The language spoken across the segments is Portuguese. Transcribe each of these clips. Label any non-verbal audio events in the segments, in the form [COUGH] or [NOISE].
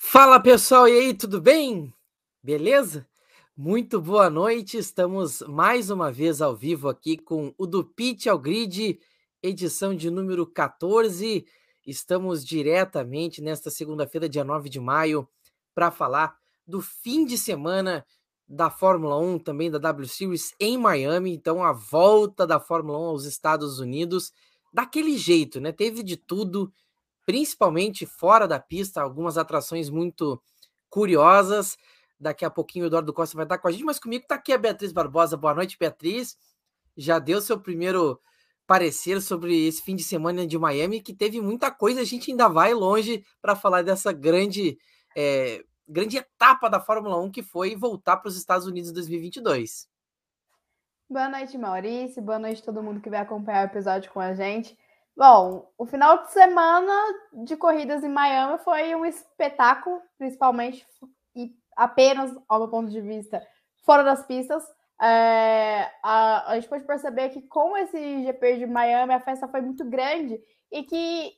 Fala pessoal, e aí, tudo bem? Beleza? Muito boa noite, estamos mais uma vez ao vivo aqui com o do Pitch ao Grid, edição de número 14. Estamos diretamente nesta segunda-feira, dia 9 de maio, para falar do fim de semana da Fórmula 1, também da W Series em Miami. Então, a volta da Fórmula 1 aos Estados Unidos, daquele jeito, né? Teve de tudo principalmente fora da pista, algumas atrações muito curiosas. Daqui a pouquinho o Eduardo Costa vai estar com a gente, mas comigo está aqui a Beatriz Barbosa. Boa noite, Beatriz. Já deu seu primeiro parecer sobre esse fim de semana de Miami, que teve muita coisa, a gente ainda vai longe para falar dessa grande, é, grande etapa da Fórmula 1 que foi voltar para os Estados Unidos em 2022. Boa noite, Maurício. Boa noite todo mundo que vai acompanhar o episódio com a gente. Bom, o final de semana de corridas em Miami foi um espetáculo, principalmente e apenas, ao meu ponto de vista, fora das pistas. É, a, a gente pode perceber que com esse GP de Miami a festa foi muito grande e que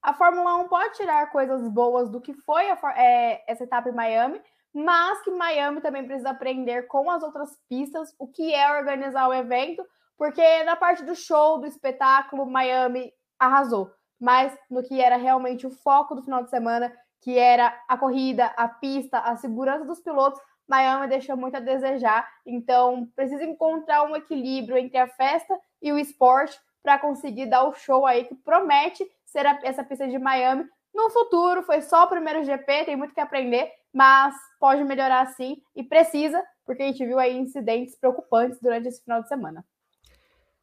a Fórmula 1 pode tirar coisas boas do que foi a, é, essa etapa em Miami, mas que Miami também precisa aprender com as outras pistas o que é organizar o evento porque na parte do show, do espetáculo, Miami arrasou. Mas no que era realmente o foco do final de semana, que era a corrida, a pista, a segurança dos pilotos, Miami deixou muito a desejar. Então, precisa encontrar um equilíbrio entre a festa e o esporte para conseguir dar o show aí que promete ser a, essa pista de Miami no futuro. Foi só o primeiro GP, tem muito que aprender, mas pode melhorar sim e precisa, porque a gente viu aí incidentes preocupantes durante esse final de semana.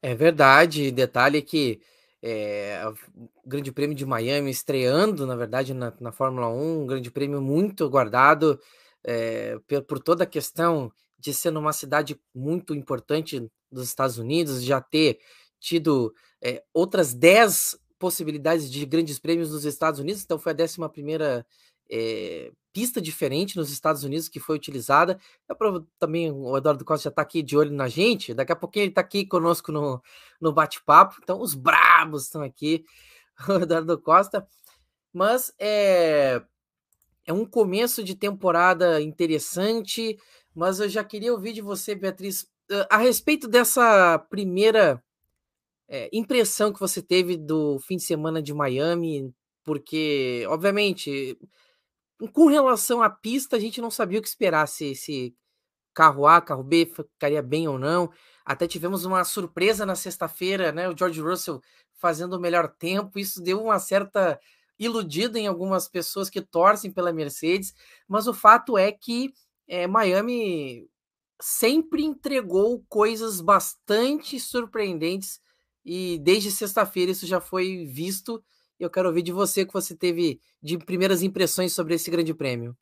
É verdade. Detalhe que é, o Grande Prêmio de Miami estreando, na verdade, na, na Fórmula 1, um grande prêmio muito aguardado é, por, por, toda a questão de ser numa cidade muito importante dos Estados Unidos, já ter tido é, outras 10 possibilidades de grandes prêmios nos Estados Unidos, então foi a 11 primeira é, pista diferente nos Estados Unidos que foi utilizada. também o Eduardo Costa já está aqui de olho na gente. Daqui a pouquinho ele está aqui conosco no, no bate-papo. Então, os brabos estão aqui, [LAUGHS] o Eduardo Costa. Mas é, é um começo de temporada interessante. Mas eu já queria ouvir de você, Beatriz, a respeito dessa primeira é, impressão que você teve do fim de semana de Miami, porque, obviamente, com relação à pista, a gente não sabia o que esperar, se, se carro A, carro B ficaria bem ou não. Até tivemos uma surpresa na sexta-feira, né? O George Russell fazendo o melhor tempo. Isso deu uma certa iludida em algumas pessoas que torcem pela Mercedes, mas o fato é que é, Miami sempre entregou coisas bastante surpreendentes e desde sexta-feira isso já foi visto eu quero ouvir de você o que você teve de primeiras impressões sobre esse grande prêmio.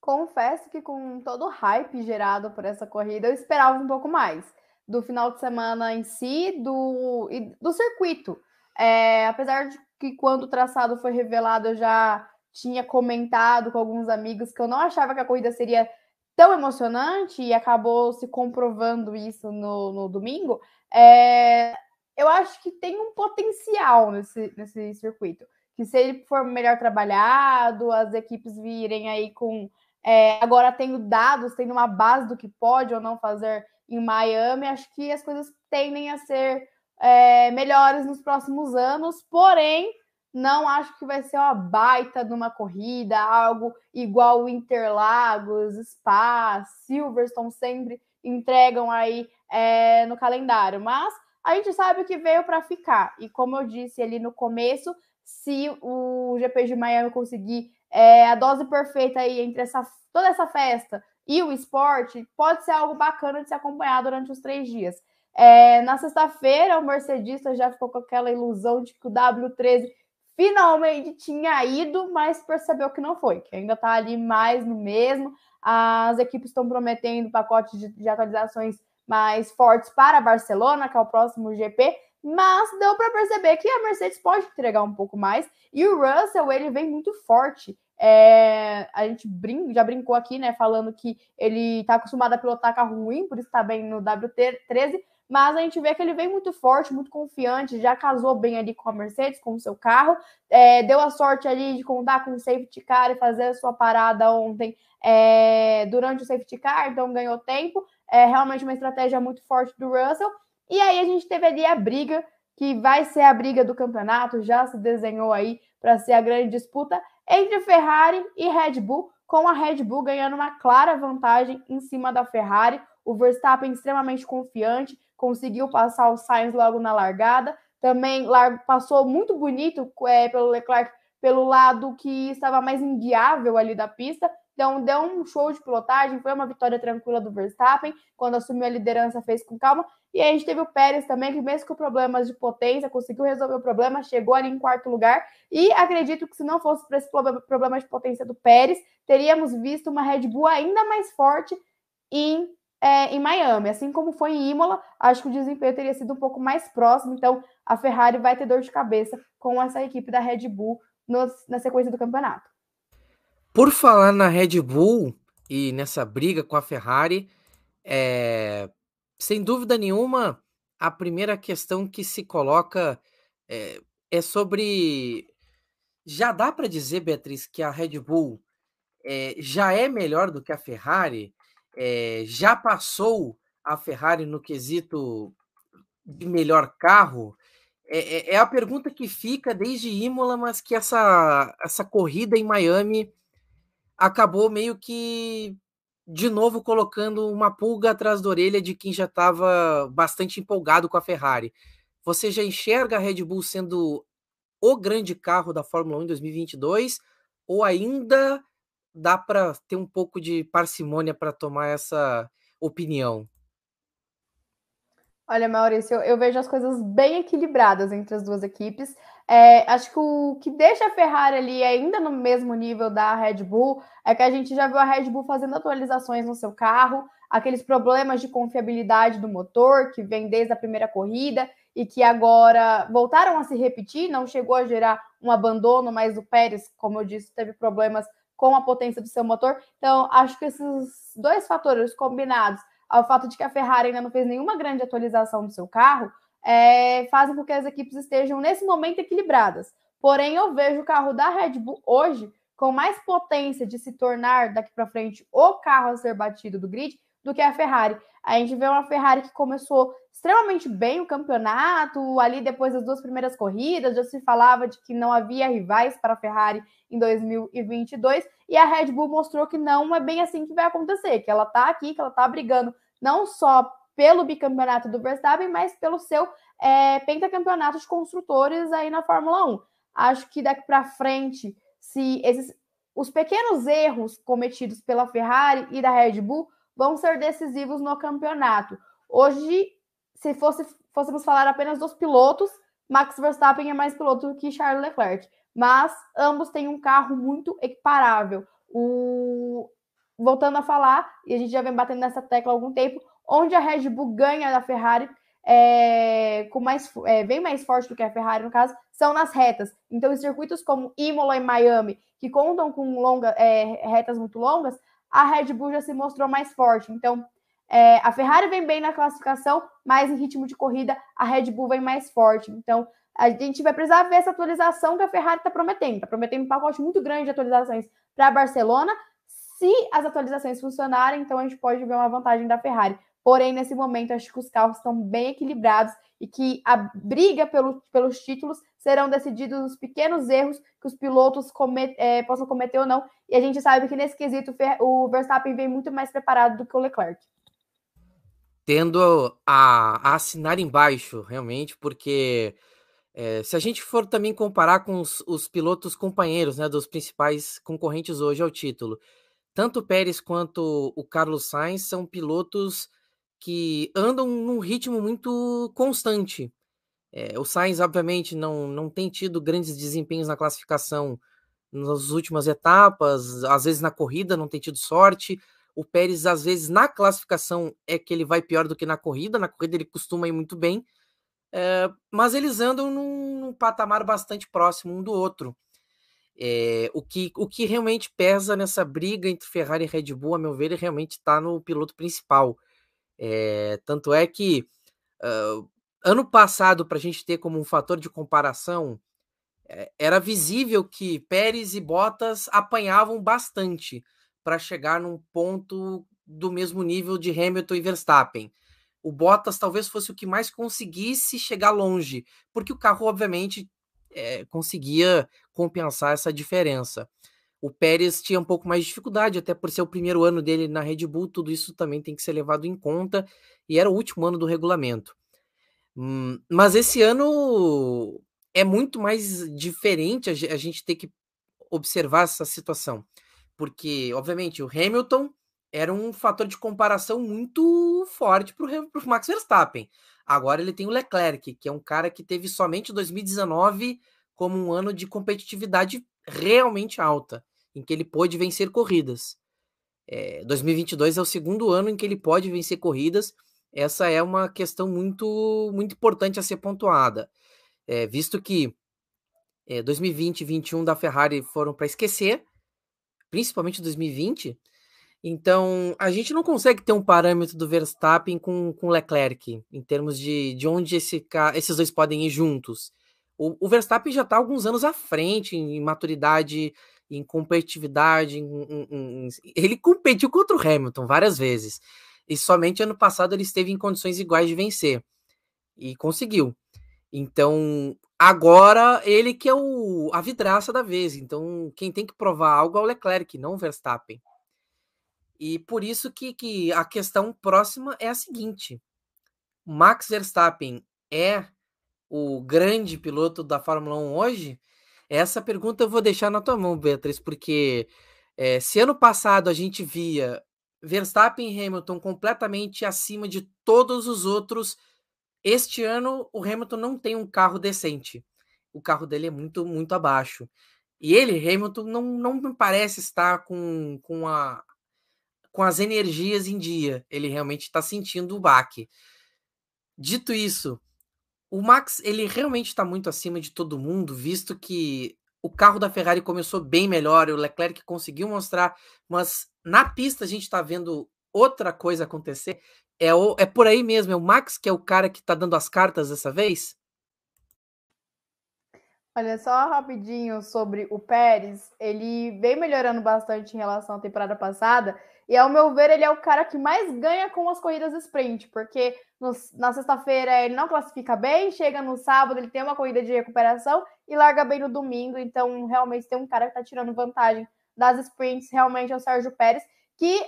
Confesso que com todo o hype gerado por essa corrida, eu esperava um pouco mais do final de semana em si do, e do circuito. É, apesar de que quando o traçado foi revelado, eu já tinha comentado com alguns amigos que eu não achava que a corrida seria tão emocionante e acabou se comprovando isso no, no domingo. É, eu acho que tem um potencial nesse, nesse circuito. Que se ele for melhor trabalhado, as equipes virem aí com. É, agora tendo dados, tendo uma base do que pode ou não fazer em Miami, acho que as coisas tendem a ser é, melhores nos próximos anos, porém, não acho que vai ser uma baita numa corrida, algo igual Interlagos, Spa, Silverstone sempre entregam aí é, no calendário. Mas a gente sabe que veio para ficar. E como eu disse ali no começo, se o GP de Miami conseguir é, a dose perfeita aí entre essa, toda essa festa e o esporte, pode ser algo bacana de se acompanhar durante os três dias. É, na sexta-feira, o Mercedista já ficou com aquela ilusão de que o W13 finalmente tinha ido, mas percebeu que não foi, que ainda está ali mais no mesmo. As equipes estão prometendo pacotes de, de atualizações mais fortes para Barcelona, que é o próximo GP, mas deu para perceber que a Mercedes pode entregar um pouco mais. E o Russell ele vem muito forte. É, a gente brin já brincou aqui, né, falando que ele está acostumado a pilotar carro ruim, por isso está bem no WT13, mas a gente vê que ele vem muito forte, muito confiante, já casou bem ali com a Mercedes, com o seu carro, é, deu a sorte ali de contar com o safety car e fazer a sua parada ontem é, durante o safety car, então ganhou tempo, é realmente uma estratégia muito forte do Russell, e aí a gente teve ali a briga, que vai ser a briga do campeonato, já se desenhou aí para ser a grande disputa entre Ferrari e Red Bull, com a Red Bull ganhando uma clara vantagem em cima da Ferrari. O Verstappen extremamente confiante, conseguiu passar o Sainz logo na largada. Também passou muito bonito é, pelo Leclerc pelo lado que estava mais inguiável ali da pista. Então, deu um show de pilotagem, foi uma vitória tranquila do Verstappen. Quando assumiu a liderança, fez com calma. E aí a gente teve o Pérez também, que mesmo com problemas de potência, conseguiu resolver o problema, chegou ali em quarto lugar. E acredito que se não fosse por esse problema de potência do Pérez, teríamos visto uma Red Bull ainda mais forte em, é, em Miami. Assim como foi em Imola, acho que o desempenho teria sido um pouco mais próximo. Então, a Ferrari vai ter dor de cabeça com essa equipe da Red Bull no, na sequência do campeonato. Por falar na Red Bull e nessa briga com a Ferrari, é, sem dúvida nenhuma, a primeira questão que se coloca é, é sobre. Já dá para dizer, Beatriz, que a Red Bull é, já é melhor do que a Ferrari? É, já passou a Ferrari no quesito de melhor carro? É, é, a pergunta que fica desde Imola, mas que essa, essa corrida em Miami acabou meio que de novo colocando uma pulga atrás da orelha de quem já estava bastante empolgado com a Ferrari. Você já enxerga a Red Bull sendo o grande carro da Fórmula 1 em 2022 ou ainda dá para ter um pouco de parcimônia para tomar essa opinião? Olha, Maurício, eu, eu, vejo as coisas bem equilibradas entre as duas equipes. É, acho que o que deixa a Ferrari ali ainda no mesmo nível da Red Bull é que a gente já viu a Red Bull fazendo atualizações no seu carro, aqueles problemas de confiabilidade do motor que vem desde a primeira corrida e que agora voltaram a se repetir, não chegou a gerar um abandono, mas o Pérez, como eu disse, teve problemas com a potência do seu motor. Então, acho que esses dois fatores combinados ao fato de que a Ferrari ainda não fez nenhuma grande atualização do seu carro, é, fazem com que as equipes estejam nesse momento equilibradas. Porém, eu vejo o carro da Red Bull hoje com mais potência de se tornar daqui para frente o carro a ser batido do grid do que a Ferrari. A gente vê uma Ferrari que começou extremamente bem o campeonato, ali depois das duas primeiras corridas, já se falava de que não havia rivais para a Ferrari em 2022, e a Red Bull mostrou que não é bem assim que vai acontecer, que ela está aqui, que ela está brigando não só pelo bicampeonato do Verstappen, mas pelo seu é, pentacampeonato de construtores aí na Fórmula 1. Acho que daqui para frente, se esses os pequenos erros cometidos pela Ferrari e da Red Bull vão ser decisivos no campeonato. Hoje, se fosse, fôssemos falar apenas dos pilotos, Max Verstappen é mais piloto que Charles Leclerc, mas ambos têm um carro muito equiparável. O, voltando a falar, e a gente já vem batendo nessa tecla há algum tempo, onde a Red Bull ganha da Ferrari é, com mais, é, bem mais forte do que a Ferrari, no caso, são nas retas. Então, em circuitos como Imola e Miami, que contam com longa, é, retas muito longas, a Red Bull já se mostrou mais forte. Então, é, a Ferrari vem bem na classificação, mas em ritmo de corrida, a Red Bull vem mais forte. Então, a gente vai precisar ver essa atualização que a Ferrari está prometendo. Está prometendo um pacote muito grande de atualizações para Barcelona, se as atualizações funcionarem, então a gente pode ver uma vantagem da Ferrari. Porém, nesse momento, acho que os carros estão bem equilibrados e que a briga pelo, pelos títulos serão decididos nos pequenos erros que os pilotos comet, é, possam cometer ou não. E a gente sabe que nesse quesito o Verstappen vem muito mais preparado do que o Leclerc. Tendo a, a assinar embaixo, realmente, porque é, se a gente for também comparar com os, os pilotos companheiros né, dos principais concorrentes hoje ao título, tanto o Pérez quanto o Carlos Sainz são pilotos que andam num ritmo muito constante. É, o Sainz, obviamente, não, não tem tido grandes desempenhos na classificação nas últimas etapas, às vezes na corrida não tem tido sorte. O Pérez, às vezes, na classificação é que ele vai pior do que na corrida, na corrida ele costuma ir muito bem, é, mas eles andam num, num patamar bastante próximo um do outro. É, o, que, o que realmente pesa nessa briga entre Ferrari e Red Bull, a meu ver, realmente está no piloto principal. É, tanto é que Uh, ano passado, para a gente ter como um fator de comparação, é, era visível que Pérez e Bottas apanhavam bastante para chegar num ponto do mesmo nível de Hamilton e Verstappen. O Bottas talvez fosse o que mais conseguisse chegar longe, porque o carro, obviamente, é, conseguia compensar essa diferença. O Pérez tinha um pouco mais de dificuldade, até por ser o primeiro ano dele na Red Bull, tudo isso também tem que ser levado em conta, e era o último ano do regulamento. Hum, mas esse ano é muito mais diferente a gente ter que observar essa situação, porque, obviamente, o Hamilton era um fator de comparação muito forte para o Max Verstappen. Agora ele tem o Leclerc, que é um cara que teve somente 2019 como um ano de competitividade realmente alta, em que ele pôde vencer corridas. É, 2022 é o segundo ano em que ele pode vencer corridas. Essa é uma questão muito, muito importante a ser pontuada, é, visto que é, 2020 e 2021 da Ferrari foram para esquecer, principalmente 2020. Então, a gente não consegue ter um parâmetro do Verstappen com o Leclerc, em termos de, de onde esse, esses dois podem ir juntos. O, o Verstappen já está alguns anos à frente em maturidade, em competitividade. Em, em, ele competiu contra o Hamilton várias vezes. E somente ano passado ele esteve em condições iguais de vencer. E conseguiu. Então, agora ele que é o, a vidraça da vez. Então, quem tem que provar algo é o Leclerc, não o Verstappen. E por isso que, que a questão próxima é a seguinte: Max Verstappen é o grande piloto da Fórmula 1 hoje? Essa pergunta eu vou deixar na tua mão, Beatriz, porque é, se ano passado a gente via Verstappen e Hamilton completamente acima de todos os outros, este ano o Hamilton não tem um carro decente. O carro dele é muito, muito abaixo. E ele, Hamilton, não, não me parece estar com, com a, com as energias em dia. Ele realmente está sentindo o baque. Dito isso, o Max ele realmente está muito acima de todo mundo, visto que o carro da Ferrari começou bem melhor, o Leclerc conseguiu mostrar, mas na pista a gente está vendo outra coisa acontecer. É, o, é por aí mesmo, é o Max que é o cara que está dando as cartas dessa vez? Olha só rapidinho sobre o Pérez, ele vem melhorando bastante em relação à temporada passada. E ao meu ver, ele é o cara que mais ganha com as corridas sprint, porque no, na sexta-feira ele não classifica bem, chega no sábado, ele tem uma corrida de recuperação e larga bem no domingo. Então, realmente tem um cara que está tirando vantagem das sprints, realmente é o Sérgio Pérez, que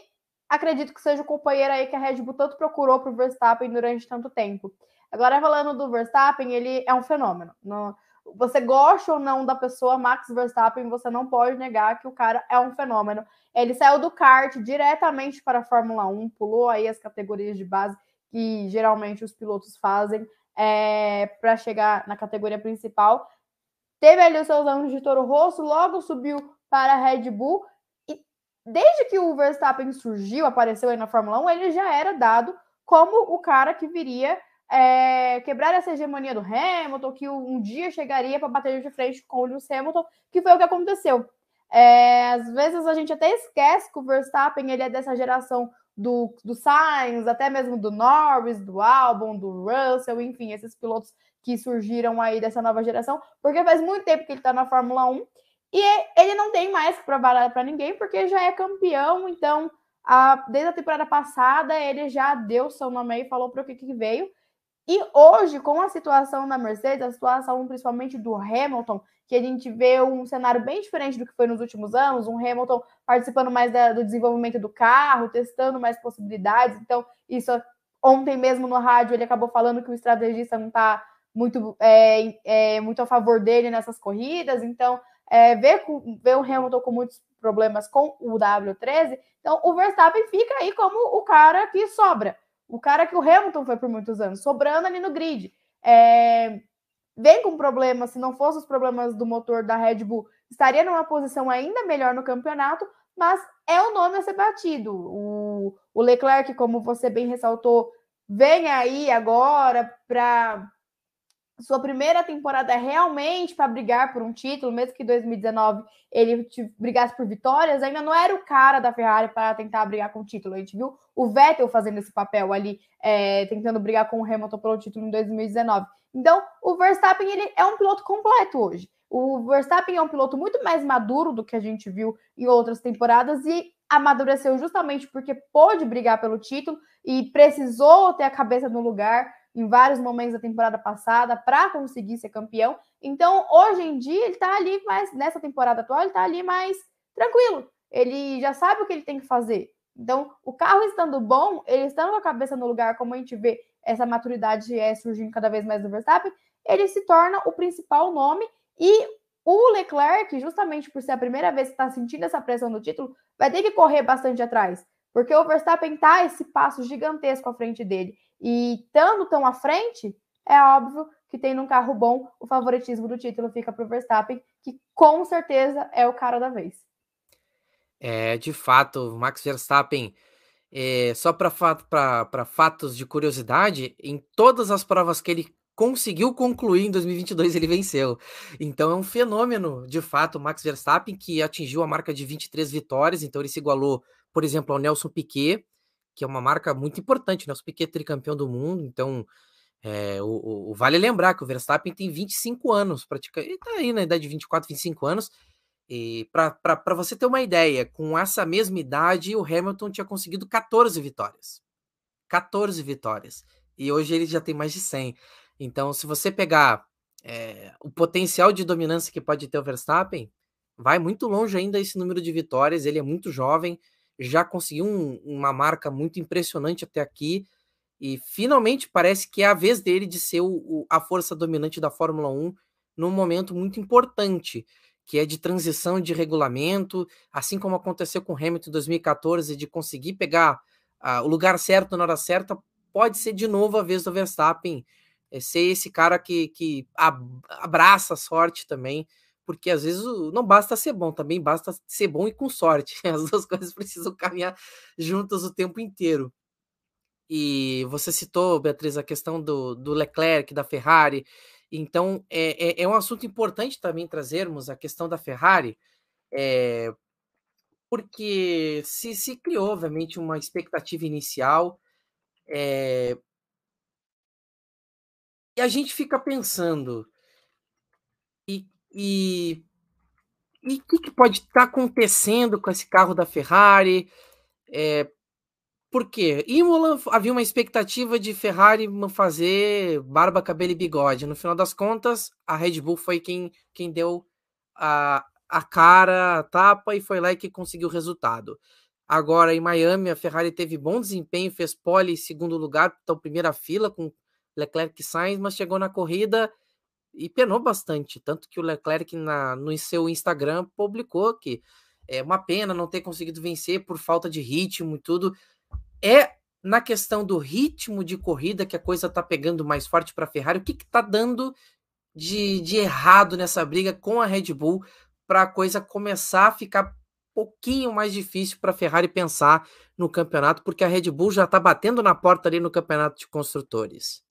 acredito que seja o companheiro aí que a Red Bull tanto procurou para o Verstappen durante tanto tempo. Agora, falando do Verstappen, ele é um fenômeno. No, você gosta ou não da pessoa Max Verstappen, você não pode negar que o cara é um fenômeno. Ele saiu do kart diretamente para a Fórmula 1, pulou aí as categorias de base que geralmente os pilotos fazem é, para chegar na categoria principal. Teve ali os seus anos de Toro Rosso, logo subiu para a Red Bull. E desde que o Verstappen surgiu, apareceu aí na Fórmula 1, ele já era dado como o cara que viria é, quebrar essa hegemonia do Hamilton, que um dia chegaria para bater de frente com o Lewis Hamilton, que foi o que aconteceu. É, às vezes a gente até esquece que o Verstappen ele é dessa geração do, do Sainz, até mesmo do Norris, do Albon, do Russell, enfim, esses pilotos que surgiram aí dessa nova geração, porque faz muito tempo que ele está na Fórmula 1 e ele não tem mais que provar para ninguém, porque já é campeão, então a, desde a temporada passada ele já deu seu nome aí, falou para o que, que veio. E hoje, com a situação da Mercedes, a situação principalmente do Hamilton, que a gente vê um cenário bem diferente do que foi nos últimos anos, um Hamilton participando mais da, do desenvolvimento do carro, testando mais possibilidades. Então, isso ontem mesmo no rádio ele acabou falando que o estrategista não está muito, é, é, muito a favor dele nessas corridas. Então, é, ver, ver o Hamilton com muitos problemas com o W13, então o Verstappen fica aí como o cara que sobra. O cara que o Hamilton foi por muitos anos, sobrando ali no grid. É, vem com problemas, se não fossem os problemas do motor da Red Bull, estaria numa posição ainda melhor no campeonato, mas é o nome a ser batido. O, o Leclerc, como você bem ressaltou, vem aí agora para sua primeira temporada é realmente para brigar por um título, mesmo que em 2019 ele brigasse por vitórias, ainda não era o cara da Ferrari para tentar brigar com o título. A gente viu o Vettel fazendo esse papel ali, é, tentando brigar com o Hamilton pelo título em 2019. Então, o Verstappen ele é um piloto completo hoje. O Verstappen é um piloto muito mais maduro do que a gente viu em outras temporadas e amadureceu justamente porque pôde brigar pelo título e precisou ter a cabeça no lugar em vários momentos da temporada passada para conseguir ser campeão. Então, hoje em dia, ele está ali mais, nessa temporada atual, ele está ali mais tranquilo. Ele já sabe o que ele tem que fazer. Então, o carro estando bom, ele estando com a cabeça no lugar, como a gente vê essa maturidade é surgindo cada vez mais no Verstappen, ele se torna o principal nome e o Leclerc, justamente por ser a primeira vez que está sentindo essa pressão do título, vai ter que correr bastante atrás, porque o Verstappen está esse passo gigantesco à frente dele. E estando tão à frente, é óbvio que tendo um carro bom, o favoritismo do título fica para o Verstappen, que com certeza é o cara da vez. É, de fato, Max Verstappen, é, só para fatos de curiosidade, em todas as provas que ele conseguiu concluir em 2022, ele venceu. Então é um fenômeno, de fato, Max Verstappen, que atingiu a marca de 23 vitórias, então ele se igualou, por exemplo, ao Nelson Piquet, que é uma marca muito importante, Nelson Piquet é tricampeão do mundo, então é, o, o, vale lembrar que o Verstappen tem 25 anos, praticamente, ele tá aí na idade de 24, 25 anos, e para você ter uma ideia, com essa mesma idade, o Hamilton tinha conseguido 14 vitórias. 14 vitórias. E hoje ele já tem mais de 100. Então, se você pegar é, o potencial de dominância que pode ter o Verstappen, vai muito longe ainda esse número de vitórias. Ele é muito jovem, já conseguiu um, uma marca muito impressionante até aqui. E finalmente parece que é a vez dele de ser o, o, a força dominante da Fórmula 1 num momento muito importante, que é de transição de regulamento, assim como aconteceu com Hamilton em 2014, de conseguir pegar uh, o lugar certo na hora certa, pode ser de novo a vez do Verstappen é ser esse cara que, que abraça a sorte também, porque às vezes não basta ser bom, também basta ser bom e com sorte. [LAUGHS] As duas coisas precisam caminhar juntas o tempo inteiro. E você citou, Beatriz, a questão do, do Leclerc, da Ferrari. Então, é, é, é, um assunto importante também trazermos a questão da Ferrari, é, porque se, se criou, obviamente, uma expectativa inicial. É, e a gente fica pensando, e e o que, que, pode estar tá acontecendo com esse carro da Ferrari? É, por quê? Imola havia uma expectativa de Ferrari fazer barba, cabelo e bigode. No final das contas, a Red Bull foi quem, quem deu a, a cara, a tapa e foi lá que conseguiu o resultado. Agora, em Miami, a Ferrari teve bom desempenho, fez pole em segundo lugar, então primeira fila com Leclerc e Sainz, mas chegou na corrida e penou bastante. Tanto que o Leclerc na, no seu Instagram publicou que é uma pena não ter conseguido vencer por falta de ritmo e tudo. É na questão do ritmo de corrida que a coisa tá pegando mais forte para a Ferrari. O que, que tá dando de, de errado nessa briga com a Red Bull para a coisa começar a ficar pouquinho mais difícil para a Ferrari pensar no campeonato, porque a Red Bull já está batendo na porta ali no campeonato de construtores.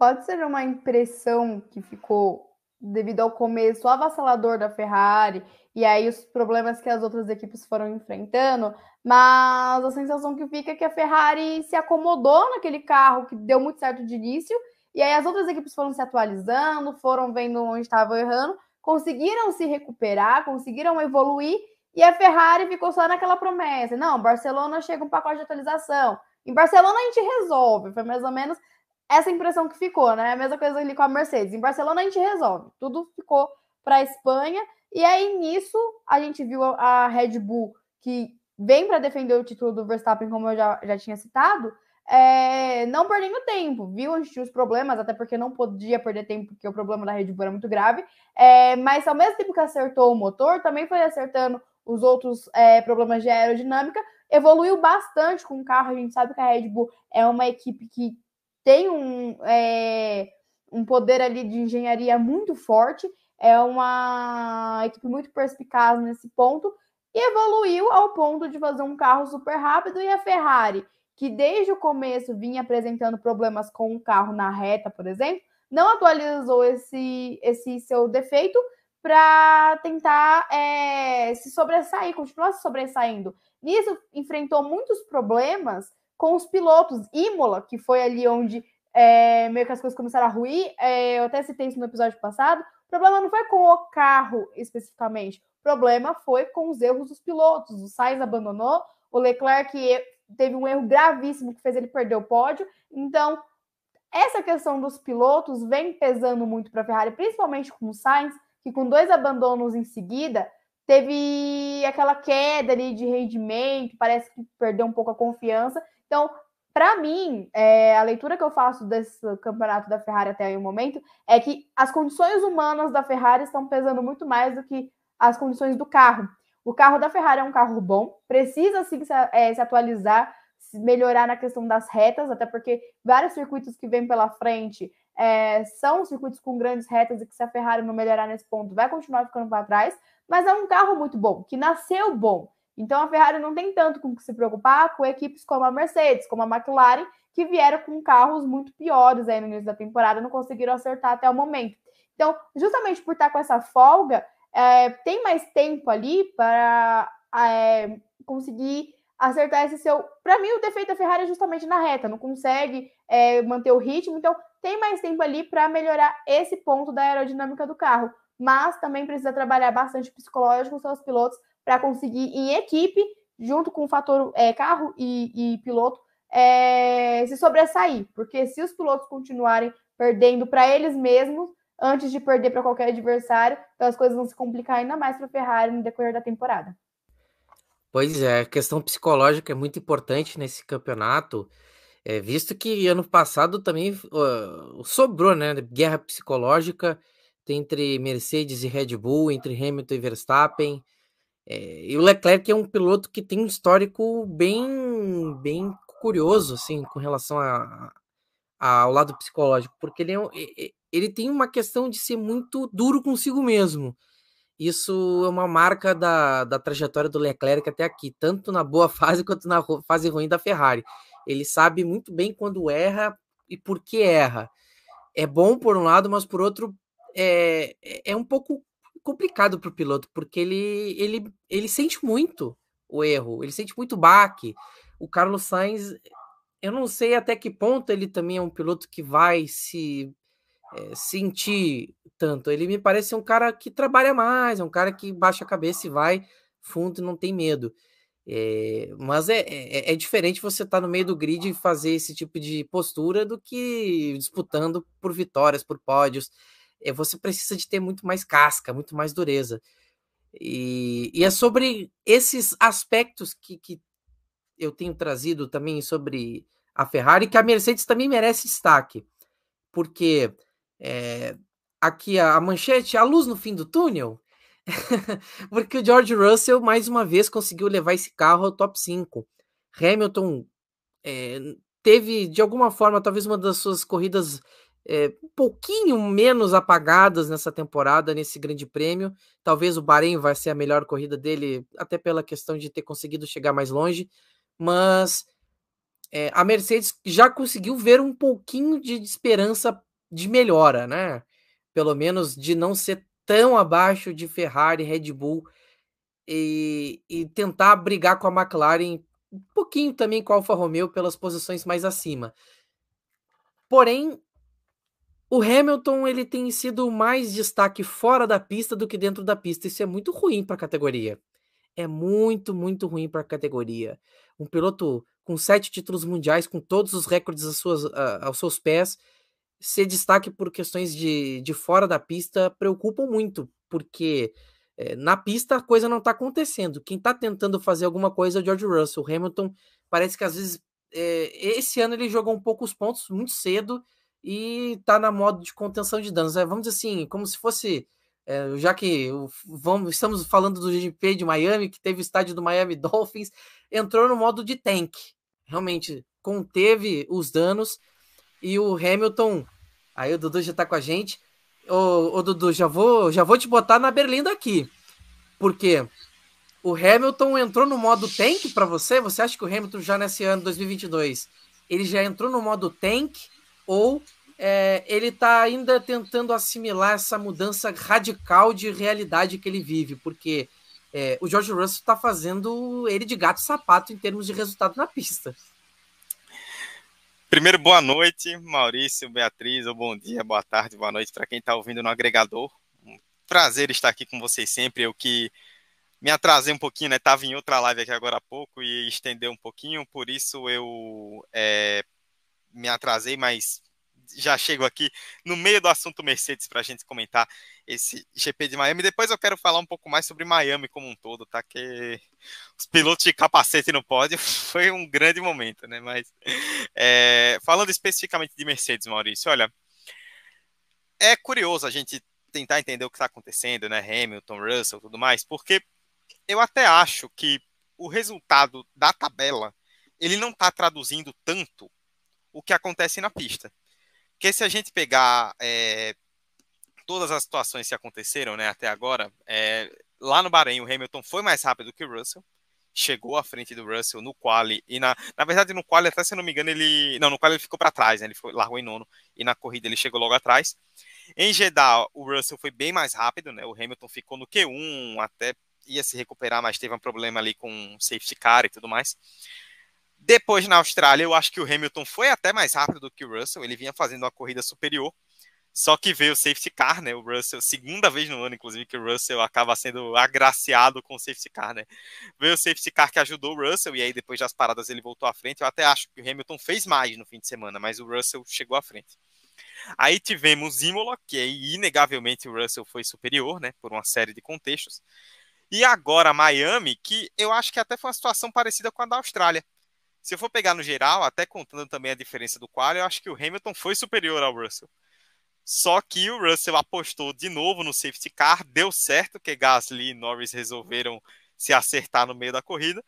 Pode ser uma impressão que ficou devido ao começo avassalador da Ferrari e aí os problemas que as outras equipes foram enfrentando, mas a sensação que fica é que a Ferrari se acomodou naquele carro que deu muito certo de início e aí as outras equipes foram se atualizando, foram vendo onde estavam errando, conseguiram se recuperar, conseguiram evoluir e a Ferrari ficou só naquela promessa. Não, Barcelona chega um pacote de atualização. Em Barcelona a gente resolve. Foi mais ou menos essa impressão que ficou, né? A mesma coisa ali com a Mercedes. Em Barcelona a gente resolve. Tudo ficou para a Espanha. E aí nisso a gente viu a Red Bull que vem para defender o título do Verstappen, como eu já, já tinha citado, é, não perdendo tempo, viu? A gente tinha os problemas, até porque não podia perder tempo, porque o problema da Red Bull era muito grave. É, mas ao mesmo tempo que acertou o motor, também foi acertando os outros é, problemas de aerodinâmica. Evoluiu bastante com o carro. A gente sabe que a Red Bull é uma equipe que tem um, é, um poder ali de engenharia muito forte, é uma equipe muito perspicaz nesse ponto, e evoluiu ao ponto de fazer um carro super rápido, e a Ferrari, que desde o começo vinha apresentando problemas com o carro na reta, por exemplo, não atualizou esse, esse seu defeito para tentar é, se sobressair, continuar se sobressaindo. Nisso, enfrentou muitos problemas com os pilotos. Imola, que foi ali onde é, meio que as coisas começaram a ruir, é, eu até citei isso no episódio passado. O problema não foi com o carro especificamente, o problema foi com os erros dos pilotos. O Sainz abandonou, o Leclerc teve um erro gravíssimo que fez ele perder o pódio. Então, essa questão dos pilotos vem pesando muito para a Ferrari, principalmente com o Sainz, que com dois abandonos em seguida teve aquela queda ali de rendimento, parece que perdeu um pouco a confiança. Então, para mim, é, a leitura que eu faço desse campeonato da Ferrari até o momento é que as condições humanas da Ferrari estão pesando muito mais do que as condições do carro. O carro da Ferrari é um carro bom, precisa sim se, é, se atualizar, se melhorar na questão das retas, até porque vários circuitos que vêm pela frente é, são circuitos com grandes retas e que se a Ferrari não melhorar nesse ponto vai continuar ficando para trás, mas é um carro muito bom, que nasceu bom. Então a Ferrari não tem tanto com que se preocupar com equipes como a Mercedes, como a McLaren, que vieram com carros muito piores aí no início da temporada, não conseguiram acertar até o momento. Então, justamente por estar com essa folga, é, tem mais tempo ali para é, conseguir acertar esse seu. Para mim, o defeito da Ferrari é justamente na reta, não consegue é, manter o ritmo, então tem mais tempo ali para melhorar esse ponto da aerodinâmica do carro. Mas também precisa trabalhar bastante psicológico com seus pilotos para conseguir, em equipe, junto com o fator é, carro e, e piloto, é, se sobressair. Porque se os pilotos continuarem perdendo para eles mesmos, antes de perder para qualquer adversário, então as coisas vão se complicar ainda mais para a Ferrari no decorrer da temporada. Pois é, a questão psicológica é muito importante nesse campeonato, é, visto que ano passado também uh, sobrou, né, guerra psicológica entre Mercedes e Red Bull, entre Hamilton e Verstappen, é, e o Leclerc é um piloto que tem um histórico bem, bem curioso, assim, com relação a, a, ao lado psicológico, porque ele, é, ele tem uma questão de ser muito duro consigo mesmo. Isso é uma marca da, da trajetória do Leclerc até aqui, tanto na boa [LAUGHS] fase quanto na fase ruim da Ferrari. Ele sabe muito bem quando erra e por que erra. É bom por um lado, mas por outro é, é um pouco complicado para o piloto, porque ele, ele, ele sente muito o erro, ele sente muito baque. O Carlos Sainz, eu não sei até que ponto ele também é um piloto que vai se é, sentir tanto. Ele me parece um cara que trabalha mais, é um cara que baixa a cabeça e vai fundo e não tem medo. É, mas é, é, é, diferente você estar tá no meio do grid e fazer esse tipo de postura do que disputando por vitórias, por pódios é, você precisa de ter muito mais casca, muito mais dureza. E, e é sobre esses aspectos que, que eu tenho trazido também sobre a Ferrari, que a Mercedes também merece destaque, porque é, aqui a, a, manchete, a luz no fim do túnel, [LAUGHS] porque o George Russell mais uma vez conseguiu levar esse carro ao top 5. Hamilton é, teve, de alguma forma, talvez uma das suas corridas é, um pouquinho menos apagadas nessa temporada, nesse grande prêmio. Talvez o Bahrein vai ser a melhor corrida dele, até pela questão de ter conseguido chegar mais longe. Mas é, a Mercedes já conseguiu ver um pouquinho de esperança de melhora, né? Pelo menos de não ser tão abaixo de Ferrari, Red Bull e, e tentar brigar com a McLaren, um pouquinho também com a Alfa Romeo pelas posições mais acima. Porém, o Hamilton ele tem sido mais destaque fora da pista do que dentro da pista. Isso é muito ruim para a categoria. É muito, muito ruim para a categoria. Um piloto com sete títulos mundiais, com todos os recordes aos seus, pés, ser destaque por questões de, de fora da pista preocupam muito, porque é, na pista a coisa não está acontecendo. Quem está tentando fazer alguma coisa é o George Russell. O Hamilton parece que às vezes é, esse ano ele jogou um pouco os pontos muito cedo e tá na modo de contenção de danos. É, vamos dizer assim, como se fosse. É, já que vamos, estamos falando do GP de Miami, que teve o estádio do Miami [LAUGHS] Dolphins, entrou no modo de tank. Realmente conteve os danos. E o Hamilton. Aí o Dudu já tá com a gente. Ô, ô Dudu, já vou, já vou te botar na berlinda aqui. Porque o Hamilton entrou no modo tank para você? Você acha que o Hamilton já nesse ano 2022 ele já entrou no modo tank ou é, ele está ainda tentando assimilar essa mudança radical de realidade que ele vive? Porque é, o George Russell está fazendo ele de gato sapato em termos de resultado na pista. Primeiro, boa noite, Maurício, Beatriz, ou bom dia, boa tarde, boa noite para quem está ouvindo no agregador. Um prazer estar aqui com vocês sempre. Eu que me atrasei um pouquinho, né? Estava em outra live aqui agora há pouco e estendeu um pouquinho, por isso eu é, me atrasei, mas já chego aqui no meio do assunto Mercedes para a gente comentar esse GP de Miami. Depois eu quero falar um pouco mais sobre Miami como um todo, tá? Que os pilotos de capacete no pódio [LAUGHS] foi um grande momento, né? Mas é, falando especificamente de Mercedes, Maurício, olha, é curioso a gente tentar entender o que está acontecendo, né? Hamilton, Russell, tudo mais, porque eu até acho que o resultado da tabela ele não está traduzindo tanto o que acontece na pista. Porque se a gente pegar é, todas as situações que aconteceram né, até agora, é, lá no Bahrein o Hamilton foi mais rápido que o Russell, chegou à frente do Russell no quali e na, na verdade no quali até se não me engano ele não no quali ele ficou para trás, né, ele foi, largou em nono e na corrida ele chegou logo atrás. Em Jeddah o Russell foi bem mais rápido, né, o Hamilton ficou no Q1 até ia se recuperar, mas teve um problema ali com safety car e tudo mais. Depois, na Austrália, eu acho que o Hamilton foi até mais rápido do que o Russell. Ele vinha fazendo uma corrida superior. Só que veio o safety car, né? O Russell, segunda vez no ano, inclusive, que o Russell acaba sendo agraciado com o safety car, né? Veio o safety car que ajudou o Russell, e aí depois das paradas ele voltou à frente. Eu até acho que o Hamilton fez mais no fim de semana, mas o Russell chegou à frente. Aí tivemos Imola, que aí, inegavelmente o Russell foi superior, né? Por uma série de contextos. E agora Miami, que eu acho que até foi uma situação parecida com a da Austrália. Se eu for pegar no geral, até contando também a diferença do qual, eu acho que o Hamilton foi superior ao Russell. Só que o Russell apostou de novo no safety car, deu certo, que Gasly e Norris resolveram se acertar no meio da corrida.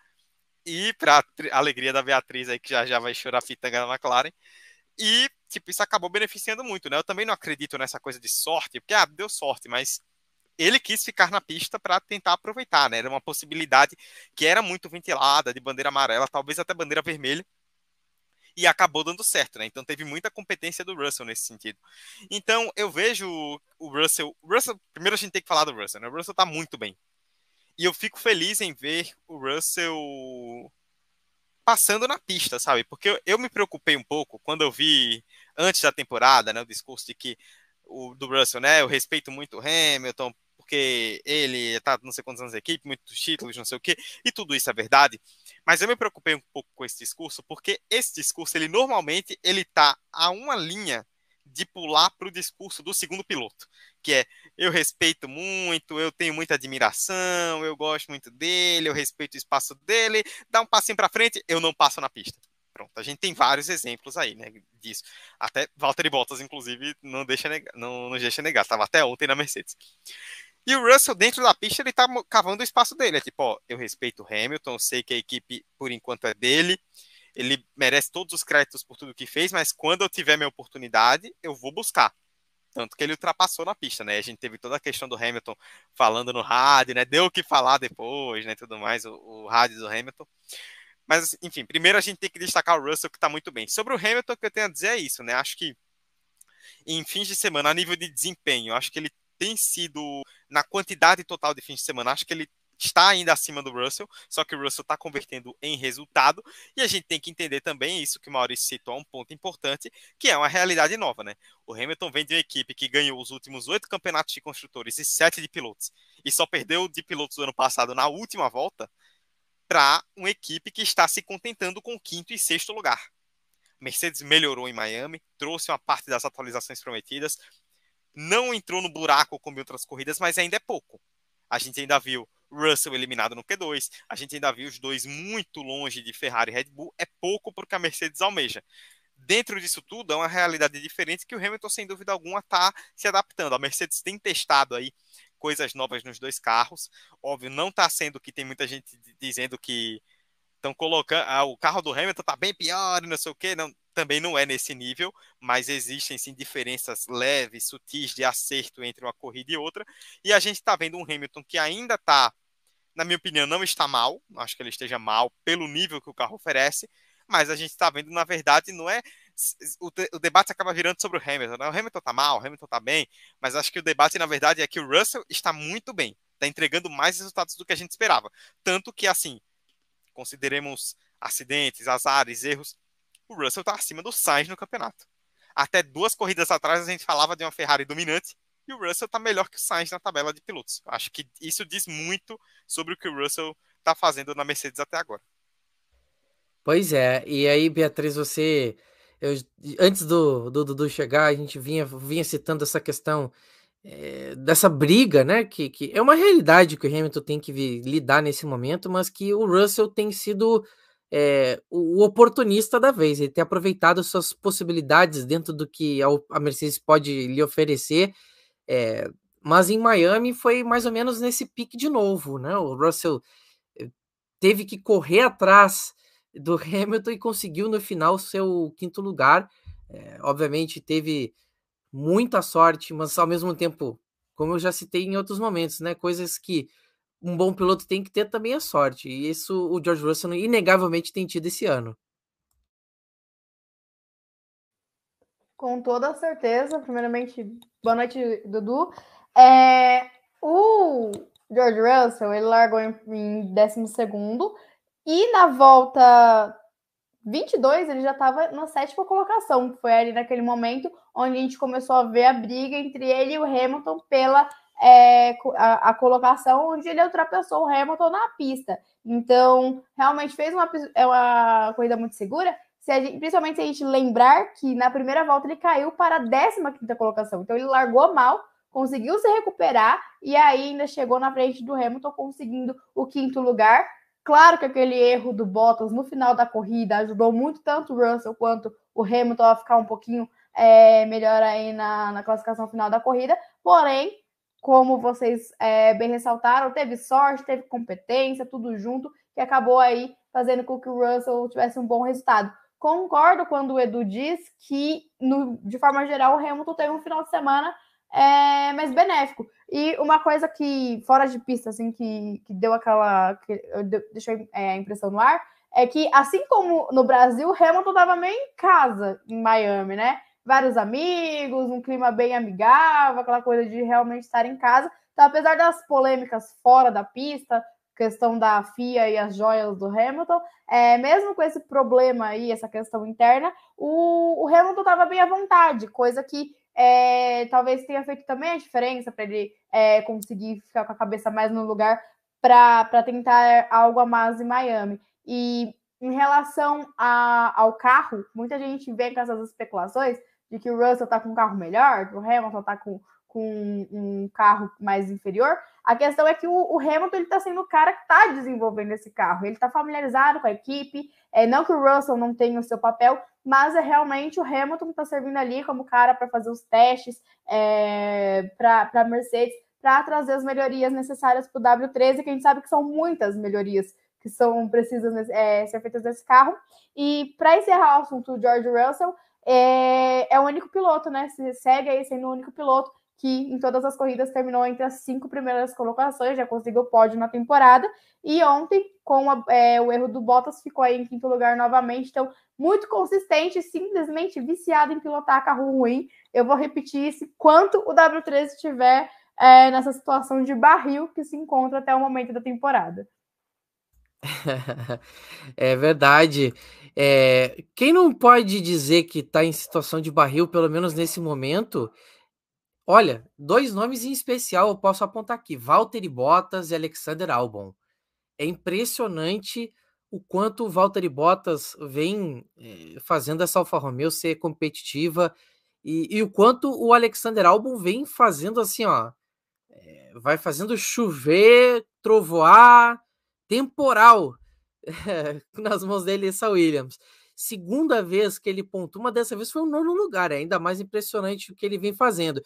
E para alegria da Beatriz aí, que já já vai chorar a fitanga na McLaren. E, tipo, isso acabou beneficiando muito, né? Eu também não acredito nessa coisa de sorte, porque, ah, deu sorte, mas ele quis ficar na pista para tentar aproveitar, né? Era uma possibilidade que era muito ventilada, de bandeira amarela, talvez até bandeira vermelha, e acabou dando certo, né? Então teve muita competência do Russell nesse sentido. Então eu vejo o Russell, Russell, primeiro a gente tem que falar do Russell, né? O Russell tá muito bem. E eu fico feliz em ver o Russell passando na pista, sabe? Porque eu, eu me preocupei um pouco quando eu vi antes da temporada, né, o discurso de que o do Russell, né? Eu respeito muito o Hamilton, porque ele está não sei quantos anos de equipe, muitos títulos, não sei o quê, e tudo isso é verdade. Mas eu me preocupei um pouco com esse discurso, porque esse discurso, ele normalmente, ele tá a uma linha de pular para o discurso do segundo piloto, que é eu respeito muito, eu tenho muita admiração, eu gosto muito dele, eu respeito o espaço dele, dá um passinho para frente, eu não passo na pista. Pronto, a gente tem vários exemplos aí, né, disso. Até Valtteri Bottas, inclusive, não deixa negar, não, não deixa negar, estava até ontem na Mercedes. E o Russell, dentro da pista, ele tá cavando o espaço dele. É tipo, ó, eu respeito o Hamilton, sei que a equipe, por enquanto, é dele. Ele merece todos os créditos por tudo que fez, mas quando eu tiver minha oportunidade, eu vou buscar. Tanto que ele ultrapassou na pista, né? A gente teve toda a questão do Hamilton falando no rádio, né? Deu o que falar depois, né? Tudo mais, o, o rádio do Hamilton. Mas, enfim, primeiro a gente tem que destacar o Russell, que está muito bem. Sobre o Hamilton, o que eu tenho a dizer é isso, né? Acho que em fins de semana, a nível de desempenho, acho que ele tem sido, na quantidade total de fins de semana, acho que ele está ainda acima do Russell, só que o Russell está convertendo em resultado, e a gente tem que entender também isso que o Maurício citou, um ponto importante, que é uma realidade nova, né? O Hamilton vem de uma equipe que ganhou os últimos oito campeonatos de construtores e sete de pilotos, e só perdeu de pilotos do ano passado na última volta para uma equipe que está se contentando com quinto e sexto lugar. Mercedes melhorou em Miami, trouxe uma parte das atualizações prometidas, não entrou no buraco como em outras corridas, mas ainda é pouco. A gente ainda viu Russell eliminado no Q2, a gente ainda viu os dois muito longe de Ferrari e Red Bull, é pouco porque a Mercedes almeja. Dentro disso tudo, é uma realidade diferente que o Hamilton, sem dúvida alguma, está se adaptando. A Mercedes tem testado aí coisas novas nos dois carros. Óbvio, não está sendo que tem muita gente dizendo que estão colocando. Ah, o carro do Hamilton está bem pior, não sei o quê. Não, também não é nesse nível, mas existem sim diferenças leves, sutis de acerto entre uma corrida e outra. E a gente está vendo um Hamilton que ainda está na minha opinião, não está mal. Acho que ele esteja mal pelo nível que o carro oferece. Mas a gente está vendo, na verdade, não é. O, o, debate acaba virando sobre o Hamilton. Né? O Hamilton está mal, o Hamilton está bem. Mas acho que o debate, na verdade, é que o Russell está muito bem. Está entregando mais resultados do que a gente esperava. Tanto que, assim, consideremos acidentes, azares, erros. O Russell está acima do Sainz no campeonato. Até duas corridas atrás a gente falava de uma Ferrari dominante e o Russell está melhor que o Sainz na tabela de pilotos. Acho que isso diz muito sobre o que o Russell está fazendo na Mercedes até agora. Pois é, e aí, Beatriz, você. Eu, antes do Dudu chegar, a gente vinha, vinha citando essa questão é, dessa briga, né? Que, que é uma realidade que o Hamilton tem que lidar nesse momento, mas que o Russell tem sido é, o, oportunista da vez, ele tem aproveitado suas possibilidades dentro do que a, Mercedes pode lhe oferecer é, mas em Miami foi mais ou menos nesse pique de novo, né? O Russell teve que correr atrás do [LAUGHS] Hamilton e conseguiu no final seu quinto lugar. Obviamente teve muita sorte, mas ao mesmo tempo, como eu já citei em outros momentos, né? Coisas que um bom piloto tem que ter também a sorte. E isso o George Russell inegavelmente tem tido esse ano. Com toda certeza. Primeiramente, boa noite, Dudu. É, o George Russell, ele largou em, em 12 e na volta 22 ele já estava na sétima colocação. Foi ali naquele momento onde a gente começou a ver a briga entre ele e o Hamilton pela é, a, a, colocação, onde ele ultrapassou o Hamilton na pista. Então, realmente fez uma, é uma corrida muito segura se gente, principalmente se a gente lembrar que na primeira volta ele caiu para a 15 colocação. Então ele largou mal, conseguiu se recuperar e ainda chegou na frente do Hamilton, conseguindo o quinto lugar. Claro que aquele erro do Bottas no final da corrida ajudou muito tanto o Russell quanto o Hamilton a ficar um pouquinho é, melhor aí na, na classificação final da corrida. Porém, como vocês é, bem ressaltaram, teve sorte, teve competência, tudo junto, que acabou aí fazendo com que o Russell tivesse um bom resultado. Concordo quando o Edu diz que, no, de forma geral, o Hamilton teve um final de semana é, mais benéfico. E uma coisa que, fora de pista, assim, que, que deu aquela. Que deixou é, a impressão no ar, é que, assim como no Brasil, o Hamilton estava meio em casa em Miami, né? Vários amigos, um clima bem amigável, aquela coisa de realmente estar em casa. Então, apesar das polêmicas fora da pista, questão da FIA e as joias do Hamilton, é, mesmo com esse problema aí, essa questão interna, o, o Hamilton estava bem à vontade, coisa que é, talvez tenha feito também a diferença para ele é, conseguir ficar com a cabeça mais no lugar para tentar algo a mais em Miami. E em relação a, ao carro, muita gente vem com essas especulações de que o Russell está com um carro melhor, que o Hamilton está com com um carro mais inferior. A questão é que o, o Hamilton está sendo o cara que está desenvolvendo esse carro. Ele está familiarizado com a equipe. É, não que o Russell não tenha o seu papel, mas é realmente o Hamilton que está servindo ali como cara para fazer os testes é, para a Mercedes, para trazer as melhorias necessárias para o W13, que a gente sabe que são muitas melhorias que são precisas é, ser feitas nesse carro. E para encerrar o assunto do George Russell, é, é o único piloto, né? Se segue aí sendo o único piloto que em todas as corridas terminou entre as cinco primeiras colocações, já conseguiu pódio na temporada. E ontem, com a, é, o erro do Bottas, ficou aí em quinto lugar novamente. Então, muito consistente, simplesmente viciado em pilotar carro ruim. Eu vou repetir isso quanto o W13 estiver é, nessa situação de barril que se encontra até o momento da temporada. [LAUGHS] é verdade. É, quem não pode dizer que está em situação de barril, pelo menos nesse momento, Olha, dois nomes em especial eu posso apontar aqui: Valtteri Bottas e Alexander Albon. É impressionante o quanto o Valtteri Bottas vem eh, fazendo essa Alfa Romeo ser competitiva e, e, o quanto o Alexander Albon vem fazendo assim, ó, eh, vai fazendo chover, trovoar, temporal [LAUGHS] nas mãos dele essa Williams. Segunda vez que ele pontua, uma dessa vez foi o nono lugar, é ainda mais impressionante o que ele vem fazendo.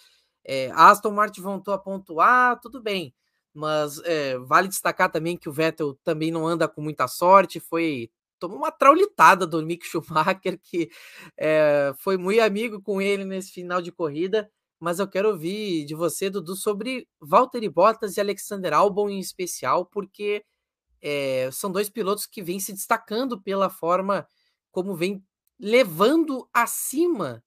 É, Aston Martin voltou a pontuar, tudo bem, mas é, vale destacar também que o Vettel também não anda com muita sorte, foi tomou uma traulitada do Mick Schumacher, que é, foi muito amigo com ele nesse final de corrida. mas eu quero ouvir de você, Dudu, sobre Valtteri Bottas e Alexander Albon em especial, porque é, são dois pilotos que vêm se destacando pela forma como vem levando acima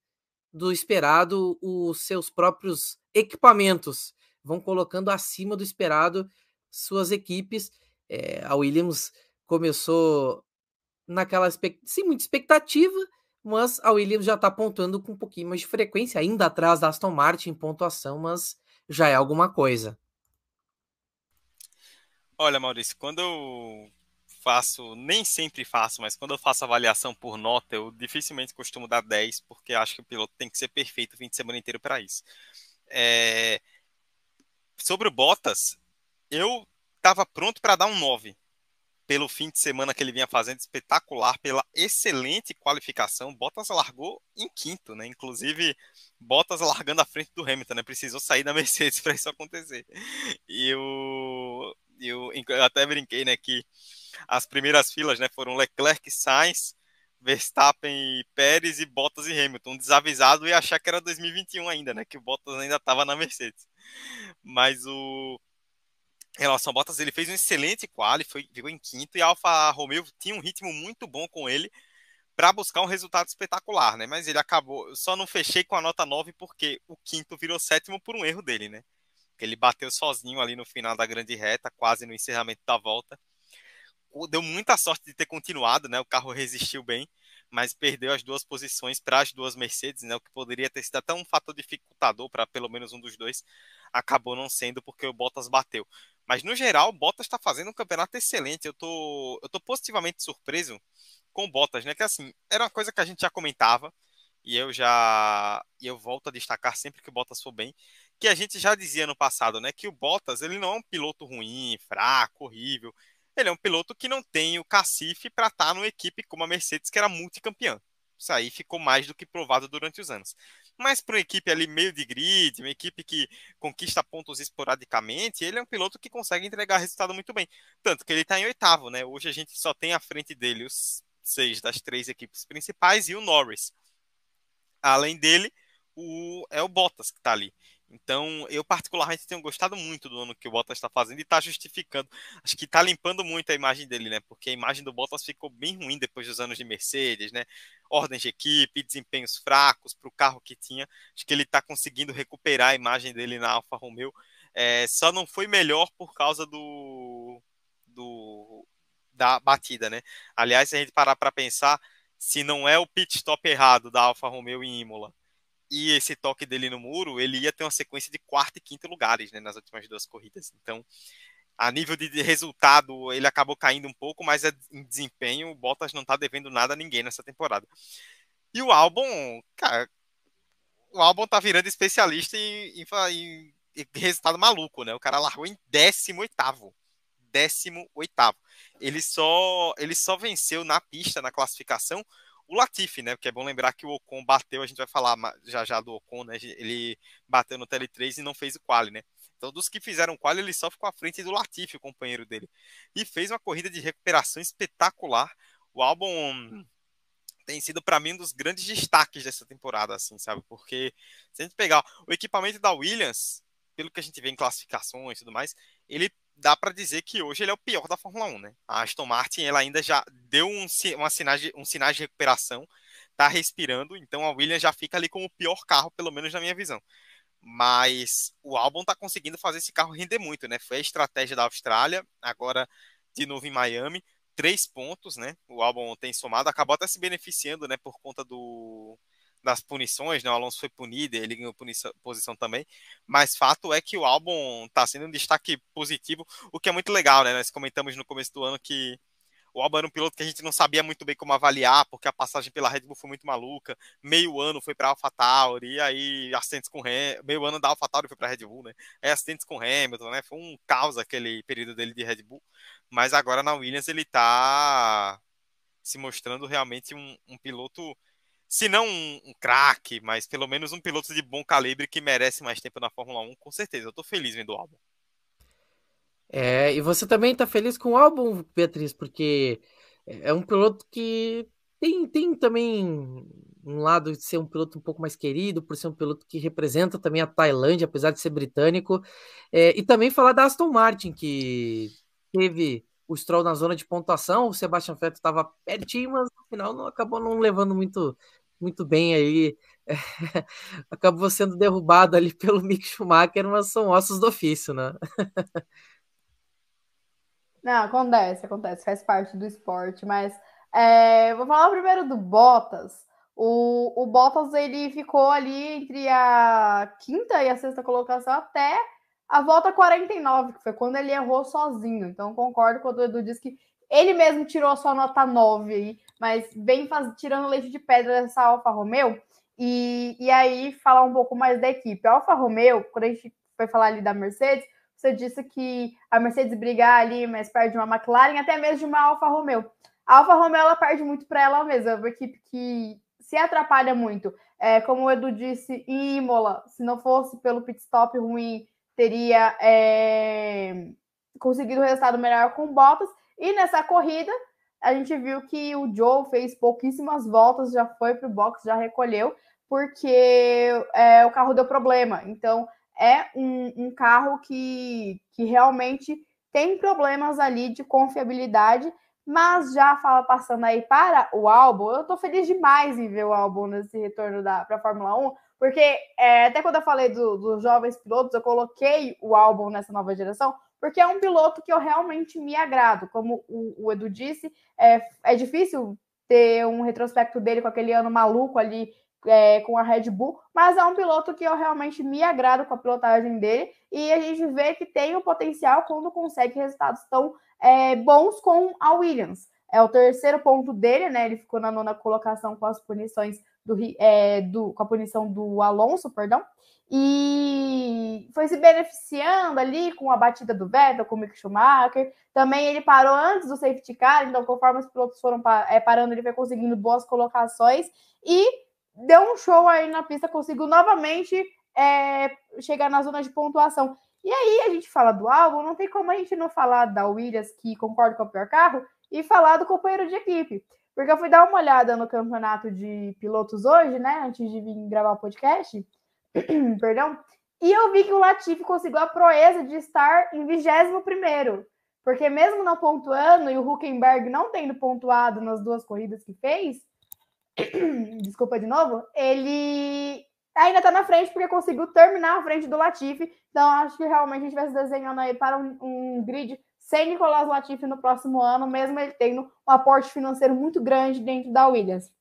do esperado os seus próprios equipamentos, vão colocando acima do esperado suas equipes. É, a Williams começou naquela sem muita expectativa, mas a Williams já está pontuando com um pouquinho mais de frequência, ainda atrás da Aston Martin em pontuação, mas já é alguma coisa. Olha, Maurício, quando eu faço, nem sempre faço, mas quando eu faço avaliação por nota, eu dificilmente costumo dar 10, porque acho que o piloto tem que ser perfeito o fim de semana inteiro para isso. É... Sobre o Bottas, eu estava pronto para dar um 9 pelo fim de semana que ele vinha fazendo espetacular, pela excelente qualificação. Bottas largou em quinto, né? Inclusive, Bottas largando à frente do Hamilton, né? Precisou sair da Mercedes [LAUGHS] para isso acontecer. E eu, eu, eu até brinquei, né, que as primeiras filas, né, foram Leclerc, Sainz, Verstappen Pérez e Bottas e Hamilton, desavisado e achar que era 2021 ainda, né, que o Bottas ainda estava na Mercedes. Mas o em relação ao Bottas, ele fez um excelente quali, foi, ficou em quinto, e a Alfa Romeo tinha um ritmo muito bom com ele para buscar um resultado espetacular, né? Mas ele acabou, eu só não fechei com a nota 9 porque o quinto virou sétimo por um erro dele, né? Ele bateu sozinho ali no final da grande reta, quase no encerramento da volta. Deu muita sorte de ter continuado, né? O carro resistiu bem, mas perdeu as duas posições para as duas Mercedes, né? O que poderia ter sido até um fator dificultador para pelo menos um dos dois, acabou não sendo porque o Bottas bateu. Mas no geral, o Bottas está fazendo um campeonato excelente. Eu tô, eu tô positivamente surpreso com o Bottas, né? Que assim, era uma coisa que a gente já comentava e eu já e eu volto a destacar sempre que o Bottas for bem, que a gente já dizia no passado, né, que o Bottas, ele não é um piloto ruim, fraco, horrível. Ele é um piloto que não tem o cacife para estar tá numa equipe como a Mercedes, que era multicampeã. Isso aí ficou mais do que provado durante os anos. Mas para uma equipe ali meio de grid, uma equipe que conquista pontos esporadicamente, ele é um piloto que consegue entregar resultado muito bem. Tanto que ele está em oitavo, né? Hoje a gente só tem à frente dele os seis das três equipes principais e o Norris. Além dele, o, é o Bottas que está ali. Então, eu particularmente tenho gostado muito do ano que o Bottas está fazendo e está justificando. Acho que está limpando muito a imagem dele, né? Porque a imagem do Bottas ficou bem ruim depois dos anos de Mercedes, né? Ordens de equipe, desempenhos fracos para o carro que tinha. Acho que ele está conseguindo recuperar a imagem dele na Alfa Romeo. É, só não foi melhor por causa do, do da batida, né? Aliás, se a gente parar para pensar, se não é o pit stop errado da Alfa Romeo em Imola e esse toque dele no muro, ele ia ter uma sequência de quarto e quinto lugares né, nas últimas duas corridas. Então, a nível de resultado, ele acabou caindo um pouco, mas em desempenho, o Bottas não está devendo nada a ninguém nessa temporada. E o Albon, cara, o Albon tá virando especialista em, em, em resultado maluco, né? O cara largou em 18 18 Ele só, ele só venceu na pista, na classificação, o Latifi, né? Porque é bom lembrar que o Ocon bateu, a gente vai falar já já do Ocon, né? Ele bateu no Tele3 e não fez o quali, né? Então, dos que fizeram quali, ele só ficou à frente do Latifi, o companheiro dele. E fez uma corrida de recuperação espetacular. O álbum tem sido para mim um dos grandes destaques dessa temporada, assim, sabe? Porque se a gente pegar o equipamento da Williams, pelo que a gente vê em classificações e tudo mais, ele dá para dizer que hoje ele é o pior da Fórmula 1, né? A Aston Martin ela ainda já deu um, uma sinais de, um sinais de recuperação, tá respirando, então a Williams já fica ali como o pior carro, pelo menos na minha visão. Mas o Albon tá conseguindo fazer esse carro render muito, né? Foi a estratégia da Austrália, agora de novo em Miami, três pontos, né? O Albon tem somado, acabou até se beneficiando, né, por conta do das punições, né? O Alonso foi punido, ele ganhou punição, posição também. Mas fato é que o álbum está sendo um destaque positivo, o que é muito legal, né? Nós comentamos no começo do ano que o Albon era um piloto que a gente não sabia muito bem como avaliar, porque a passagem pela Red Bull foi muito maluca. Meio ano foi para AlphaTauri, e aí acidentes com Hamilton. Meio ano da AlphaTauri foi para Red Bull, né? Aí acidentes com Hamilton, né? Foi um caos aquele período dele de Red Bull. Mas agora na Williams ele está se mostrando realmente um, um piloto se não um, um craque, mas pelo menos um piloto de bom calibre que merece mais tempo na Fórmula 1, com certeza. Eu tô feliz vendo o álbum. É, e você também tá feliz com o álbum, Beatriz, porque é um piloto que tem, tem também um lado de ser um piloto um pouco mais querido, por ser um piloto que representa também a Tailândia, apesar de ser britânico, é, e também falar da Aston Martin, que teve o Stroll na zona de pontuação, o Sebastian Vettel estava pertinho, mas no final não acabou não levando muito muito bem aí, [LAUGHS] acabou sendo derrubado ali pelo [LAUGHS] Mick Schumacher, mas são ossos do ofício, né? Não, acontece, acontece, faz parte do esporte, mas é, vou falar primeiro do Bottas. O, o Bottas ele ficou ali entre a quinta e a sexta colocação até a volta 49, que foi quando ele errou sozinho. Então, concordo quando o Edu disse que ele mesmo tirou a sua nota 9 aí, mas vem faz, tirando leite de pedra dessa Alfa Romeo. E, e aí, falar um pouco mais da equipe. A Alfa Romeo, quando a gente foi falar ali da Mercedes, você disse que a Mercedes brigar ali mais perto de uma McLaren, até mesmo de uma Alfa Romeo. A Alfa Romeo ela perde muito para ela mesma, é uma equipe que se atrapalha muito. É, como o Edu disse, em Imola, se não fosse pelo pit stop ruim, teria é, conseguido um resultado melhor com Bottas. E nessa corrida, a gente viu que o Joe fez pouquíssimas voltas, já foi para o box, já recolheu, porque é, o carro deu problema. Então, é um, um carro que, que realmente tem problemas ali de confiabilidade, mas já fala passando aí para o álbum, eu estou feliz demais em ver o álbum nesse retorno para a Fórmula 1, porque é, até quando eu falei do, dos jovens pilotos, eu coloquei o álbum nessa nova geração, porque é um piloto que eu realmente me agrado. Como o, o Edu disse, é, é difícil ter um retrospecto dele com aquele ano maluco ali é, com a Red Bull, mas é um piloto que eu realmente me agrado com a pilotagem dele e a gente vê que tem o potencial quando consegue resultados tão é, bons com a Williams. É o terceiro ponto dele, né? Ele ficou na nona colocação com as punições do, é, do com a punição do Alonso, perdão, e foi se beneficiando ali com a batida do Vettel, com o Mick Schumacher. Também ele parou antes do safety car, então conforme os pilotos foram é, parando, ele foi conseguindo boas colocações e deu um show aí na pista, conseguiu novamente é, chegar na zona de pontuação. E aí a gente fala do álbum, não tem como a gente não falar da Williams, que concorda com o pior carro, e falar do companheiro de equipe. Porque eu fui dar uma olhada no campeonato de pilotos hoje, né? Antes de vir gravar o podcast. [CLEARS THROAT] Perdão. E eu vi que o Latifi conseguiu a proeza de estar em 21 primeiro. Porque mesmo não pontuando e o Huckenberg não tendo pontuado nas duas corridas que fez, [CLEARS THROAT] desculpa de novo, ele ainda está na frente porque conseguiu terminar à frente do Latifi. Então, acho que realmente a gente vai se desenhando aí para um, um grid sem Nicolás Latifi no próximo ano, mesmo ele tendo um aporte financeiro muito grande dentro da Williams.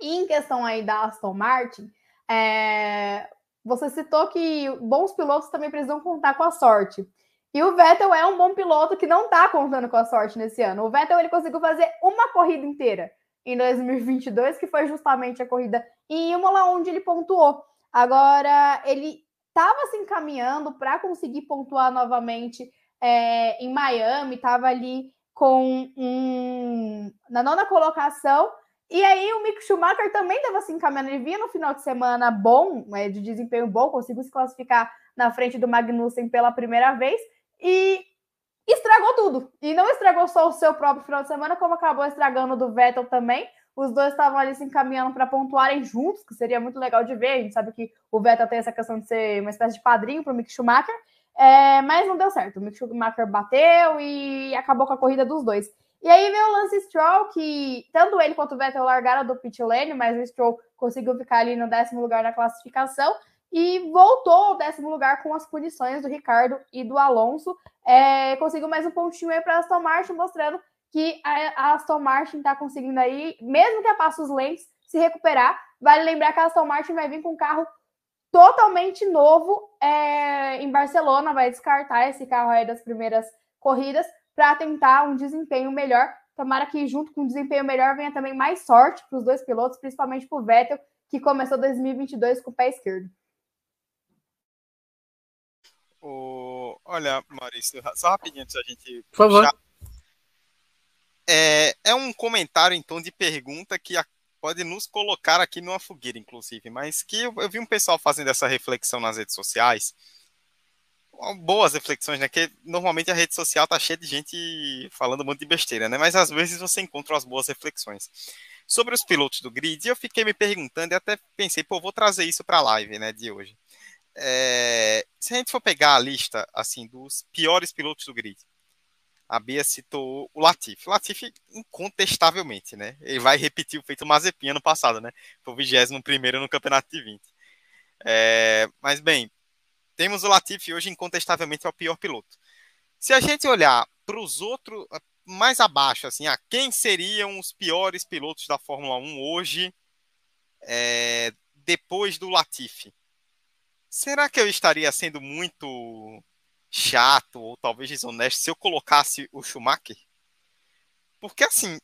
E em questão aí da Aston Martin, é... você citou que bons pilotos também precisam contar com a sorte. E o Vettel é um bom piloto que não está contando com a sorte nesse ano. O Vettel ele conseguiu fazer uma corrida inteira em 2022, que foi justamente a corrida em Imola, onde ele pontuou. Agora, ele estava se encaminhando para conseguir pontuar novamente é, em Miami, estava ali com um, na nona colocação. E aí o Mick Schumacher também estava se encaminhando. Ele vinha no final de semana bom, é, de desempenho bom, conseguiu se classificar na frente do Magnussen pela primeira vez. E estragou tudo. E não estragou só o seu próprio final de semana, como acabou estragando do Vettel também. Os dois estavam ali se encaminhando para pontuarem juntos, que seria muito legal de ver. A gente sabe que o Vettel tem essa questão de ser uma espécie de padrinho para o Mick Schumacher, é, mas não deu certo. O Mick Schumacher bateu e acabou com a corrida dos dois. E aí veio o Lance Stroll, que tanto ele quanto o Vettel largaram do pit lane, mas o Stroll conseguiu ficar ali no décimo lugar na classificação e voltou ao décimo lugar com as punições do Ricardo e do Alonso. É, conseguiu mais um pontinho aí para a Aston Martin, mostrando que a, Aston Martin está conseguindo aí, mesmo que a passos lentos, se recuperar. Vale lembrar que a Aston Martin vai vir com um carro totalmente novo é, em Barcelona, vai descartar esse carro aí das primeiras corridas para tentar um desempenho melhor. Tomara que junto com o desempenho melhor venha também mais sorte para os dois pilotos, principalmente para o Vettel, que começou 2022 com o pé esquerdo. O... Olha, Maurício, só rapidinho antes da gente. Por favor. Puxar. É, é um comentário, então, de pergunta que pode nos colocar aqui numa fogueira, inclusive, mas que eu, eu vi um pessoal fazendo essa reflexão nas redes sociais. Boas reflexões, né? Que normalmente a rede social tá cheia de gente falando um monte de besteira, né? Mas às vezes você encontra as boas reflexões sobre os pilotos do grid, eu fiquei me perguntando e até pensei, pô, vou trazer isso para a live, né, de hoje. É, se a gente for pegar a lista, assim, dos piores pilotos do grid, a Bia citou o Latifi. O Latifi, incontestavelmente, né? Ele vai repetir o feito Mazepin ano passado, né? Foi o 21 no campeonato de 20. É, mas, bem, temos o Latifi hoje, incontestavelmente, é o pior piloto. Se a gente olhar para os outros, mais abaixo, assim, ah, quem seriam os piores pilotos da Fórmula 1 hoje, é, depois do Latifi? Será que eu estaria sendo muito chato ou talvez desonesto se eu colocasse o Schumacher? Porque assim.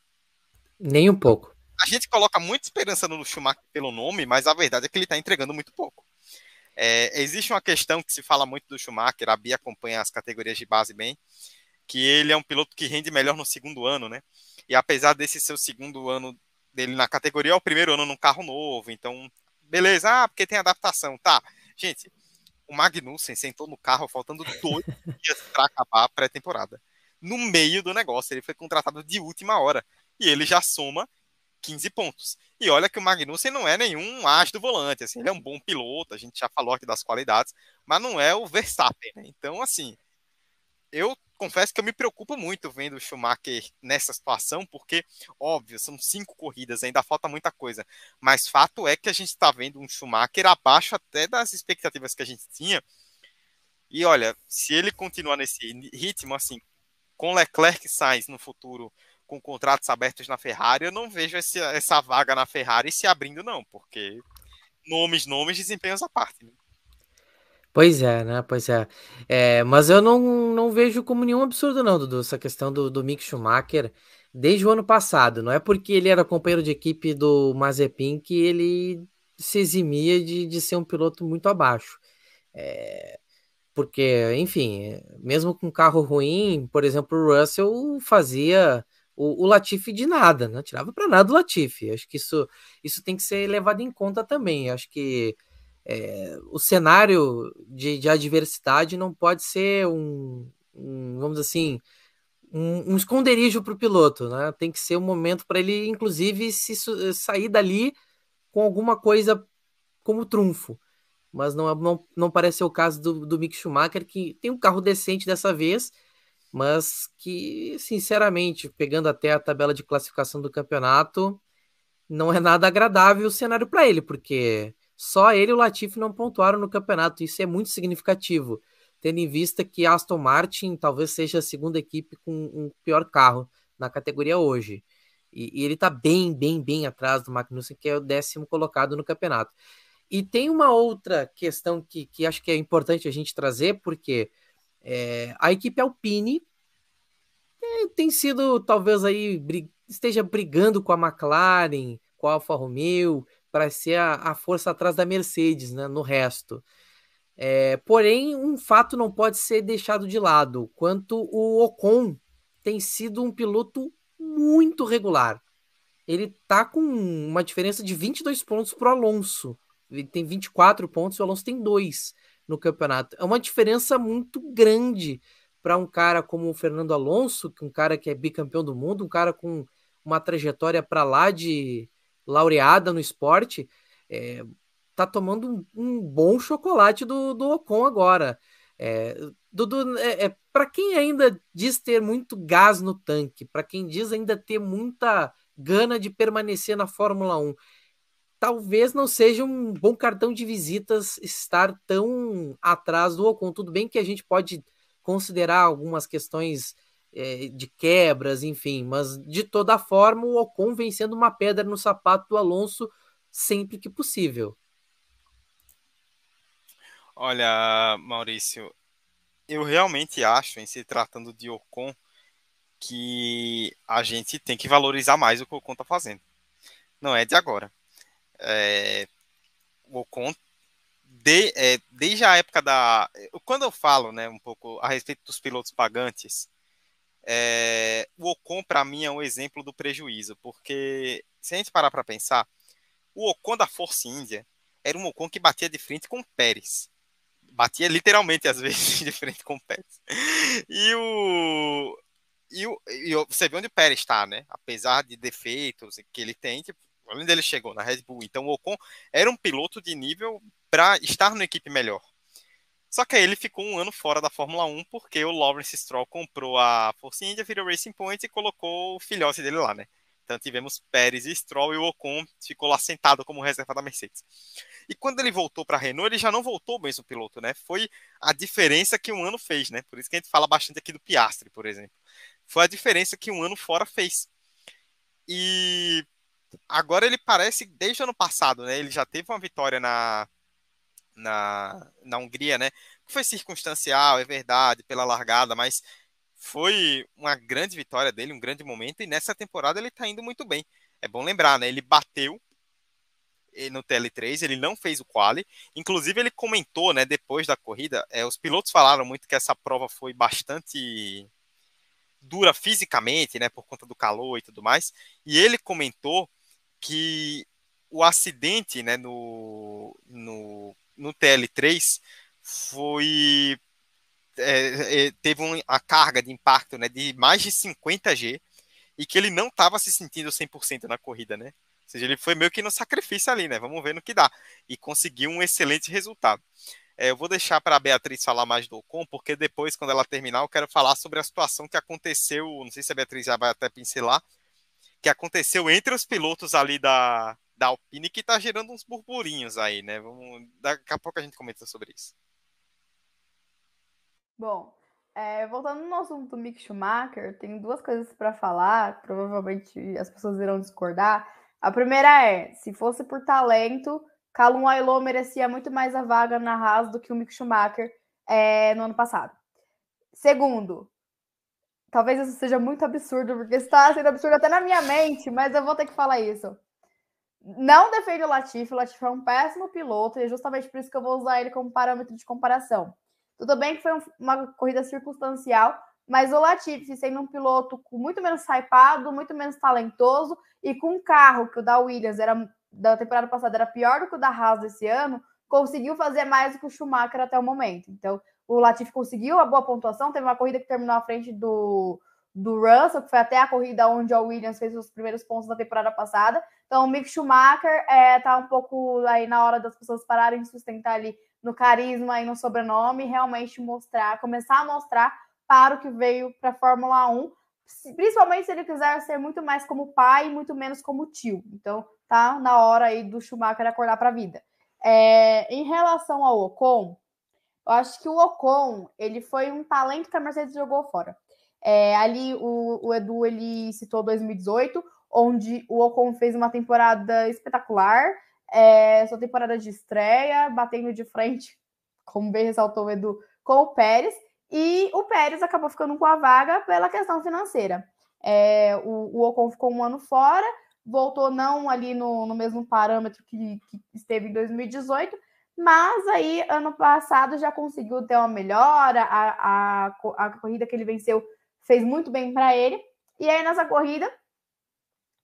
Nem um pouco. A gente coloca muita esperança no Schumacher pelo nome, mas a verdade é que ele está entregando muito pouco. É, existe uma questão que se fala muito do Schumacher, a Bia acompanha as categorias de base bem, que ele é um piloto que rende melhor no segundo ano, né? E apesar desse seu segundo ano dele na categoria, é o primeiro ano num carro novo, então, beleza, ah, porque tem adaptação, tá. Gente, o Magnussen sentou no carro faltando dois [LAUGHS] dias para acabar a pré-temporada. No meio do negócio, ele foi contratado de última hora. E ele já soma 15 pontos. E olha que o Magnussen não é nenhum as do volante, assim, ele é um bom piloto, a gente já falou aqui das qualidades, mas não é o Verstappen, né? Então, assim, eu confesso que eu me preocupo muito vendo o Schumacher nessa situação, porque, óbvio, são cinco corridas, ainda falta muita coisa. Mas fato é que a gente está vendo um Schumacher abaixo até das expectativas que a gente tinha. E olha, se ele continuar nesse ritmo, assim, com Leclerc e Sainz no futuro, com contratos abertos na Ferrari, eu não vejo esse, essa vaga na Ferrari se abrindo, não, porque nomes, nomes, desempenhos à parte. Né? Pois é, né? Pois é. é mas eu não, não vejo como nenhum absurdo, não, Dudu, essa questão do, do Mick Schumacher desde o ano passado. Não é porque ele era companheiro de equipe do Mazepin que ele se eximia de, de ser um piloto muito abaixo. É, porque, enfim, mesmo com carro ruim, por exemplo, o Russell fazia o, o Latifi de nada, não né? tirava para nada o Latifi. Acho que isso, isso tem que ser levado em conta também. Acho que é, o cenário de, de, adversidade não pode ser um, um vamos assim, um, um esconderijo para o piloto, né? Tem que ser um momento para ele, inclusive, se sair dali com alguma coisa como trunfo. Mas não, não, não parece ser o caso do, do Mick Schumacher, que tem um carro decente dessa vez, mas que, sinceramente, pegando até a tabela de classificação do campeonato, não é nada agradável o cenário para ele, porque só ele e o Latifi não pontuaram no campeonato. Isso é muito significativo, tendo em vista que Aston Martin talvez seja a segunda equipe com um pior carro na categoria hoje. E, e ele está bem, bem, bem atrás do Magnussen, que é o décimo colocado no campeonato. E tem uma outra questão que, que acho que é importante a gente trazer, porque é, a equipe Alpine tem sido, talvez aí, esteja brigando com a McLaren, com a Alfa Romeo, para ser a, a, força atrás da Mercedes, né, no resto. É, porém, um fato não pode ser deixado de lado, quanto o Ocon tem sido um piloto muito regular. Ele tá com uma diferença de 22 pontos para o Alonso. Ele tem 24 pontos e o Alonso tem 2 no campeonato. É uma diferença muito grande para um cara como o Fernando Alonso, um cara que é bicampeão do mundo, um cara com uma trajetória para lá de laureada no esporte, é, tá tomando um, um, bom chocolate do, do Ocon agora. É, Dudu, é, é para quem ainda diz ter muito gás no tanque, para quem diz ainda ter muita gana de permanecer na Fórmula 1, talvez não seja um bom cartão de visitas estar tão atrás do Ocon. Tudo bem que a gente pode considerar algumas questões é, de quebras, enfim, mas de toda forma o Ocon vem sendo uma pedra no sapato do Alonso sempre que possível. Olha, Maurício, eu realmente acho, em se tratando de Ocon, que a gente tem que valorizar mais o que o Ocon está fazendo. Não é de agora. É, o Ocon, de, é, desde a época da. Quando eu falo né, um pouco a respeito dos pilotos pagantes, é, o Ocon, para mim, é um exemplo do prejuízo, porque se a gente parar para pensar, o Ocon da Força Índia era um Ocon que batia de frente com o Pérez. Batia literalmente, às [LAUGHS] vezes, de frente com o Pérez. E o, e, e, você vê onde o Pérez está, né? Apesar de defeitos que ele tem, tipo, além dele chegou na Red Bull, então o Ocon era um piloto de nível para estar numa equipe melhor. Só que aí ele ficou um ano fora da Fórmula 1 porque o Lawrence Stroll comprou a Force India, virou Racing Point e colocou o filhote dele lá, né? Então tivemos Pérez e Stroll e o Ocon ficou lá sentado como reserva da Mercedes. E quando ele voltou para a Renault, ele já não voltou mesmo piloto, né? Foi a diferença que um ano fez, né? Por isso que a gente fala bastante aqui do Piastri, por exemplo. Foi a diferença que um ano fora fez. E agora ele parece, desde o ano passado, né? Ele já teve uma vitória na, na, na Hungria, né? Foi circunstancial, é verdade, pela largada, mas foi uma grande vitória dele, um grande momento, e nessa temporada ele está indo muito bem. É bom lembrar, né? Ele bateu no TL3, ele não fez o quali. Inclusive, ele comentou, né, depois da corrida, é, os pilotos falaram muito que essa prova foi bastante dura fisicamente, né, por conta do calor e tudo mais. E ele comentou que o acidente, né, no, no, no TL3 foi é, é, teve uma carga de impacto né, de mais de 50 G e que ele não estava se sentindo 100% na corrida, né? Ou seja, ele foi meio que no sacrifício ali, né? Vamos ver no que dá. E conseguiu um excelente resultado. É, eu vou deixar para a Beatriz falar mais do Ocon, porque depois, quando ela terminar, eu quero falar sobre a situação que aconteceu. Não sei se a Beatriz já vai até pincelar, que aconteceu entre os pilotos ali da, da Alpine, que está gerando uns burburinhos aí, né? Vamos, daqui a pouco a gente comenta sobre isso. Bom, é, voltando no assunto do Mick Schumacher, tem duas coisas para falar, provavelmente as pessoas irão discordar. A primeira é, se fosse por talento, Calum Ailô merecia muito mais a vaga na Haas do que o Mick Schumacher é, no ano passado. Segundo, talvez isso seja muito absurdo, porque está sendo absurdo até na minha mente, mas eu vou ter que falar isso. Não defende o Latifi, o Latifi é um péssimo piloto, e é justamente por isso que eu vou usar ele como parâmetro de comparação. Tudo bem que foi uma corrida circunstancial, mas o Latifi, sendo um piloto muito menos hypado, muito menos talentoso e com um carro que o da Williams era da temporada passada era pior do que o da Haas desse ano, conseguiu fazer mais do que o Schumacher até o momento. Então, o Latifi conseguiu a boa pontuação, teve uma corrida que terminou à frente do, do Russell, que foi até a corrida onde o Williams fez os primeiros pontos da temporada passada. Então, o Mick Schumacher é, tá um pouco aí na hora das pessoas pararem de sustentar ali no carisma e no sobrenome, realmente mostrar, começar a mostrar para o que veio para a Fórmula 1, principalmente se ele quiser ser muito mais como pai e muito menos como tio. Então, tá na hora aí do Schumacher acordar para a vida. É, em relação ao Ocon, eu acho que o Ocon ele foi um talento que a Mercedes jogou fora. É, ali o, o, Edu ele citou 2018, onde o Ocon fez uma temporada espetacular, é, sua temporada de estreia, batendo de frente, [LAUGHS] como bem ressaltou o Edu, com o Pérez, e o Pérez acabou ficando com a vaga pela questão financeira. É, o, o Ocon ficou um ano fora, voltou não ali no, no mesmo parâmetro que, que, esteve em 2018, mas aí ano passado já conseguiu ter uma melhora, a, a, a corrida que ele venceu fez muito bem para ele, e aí nessa corrida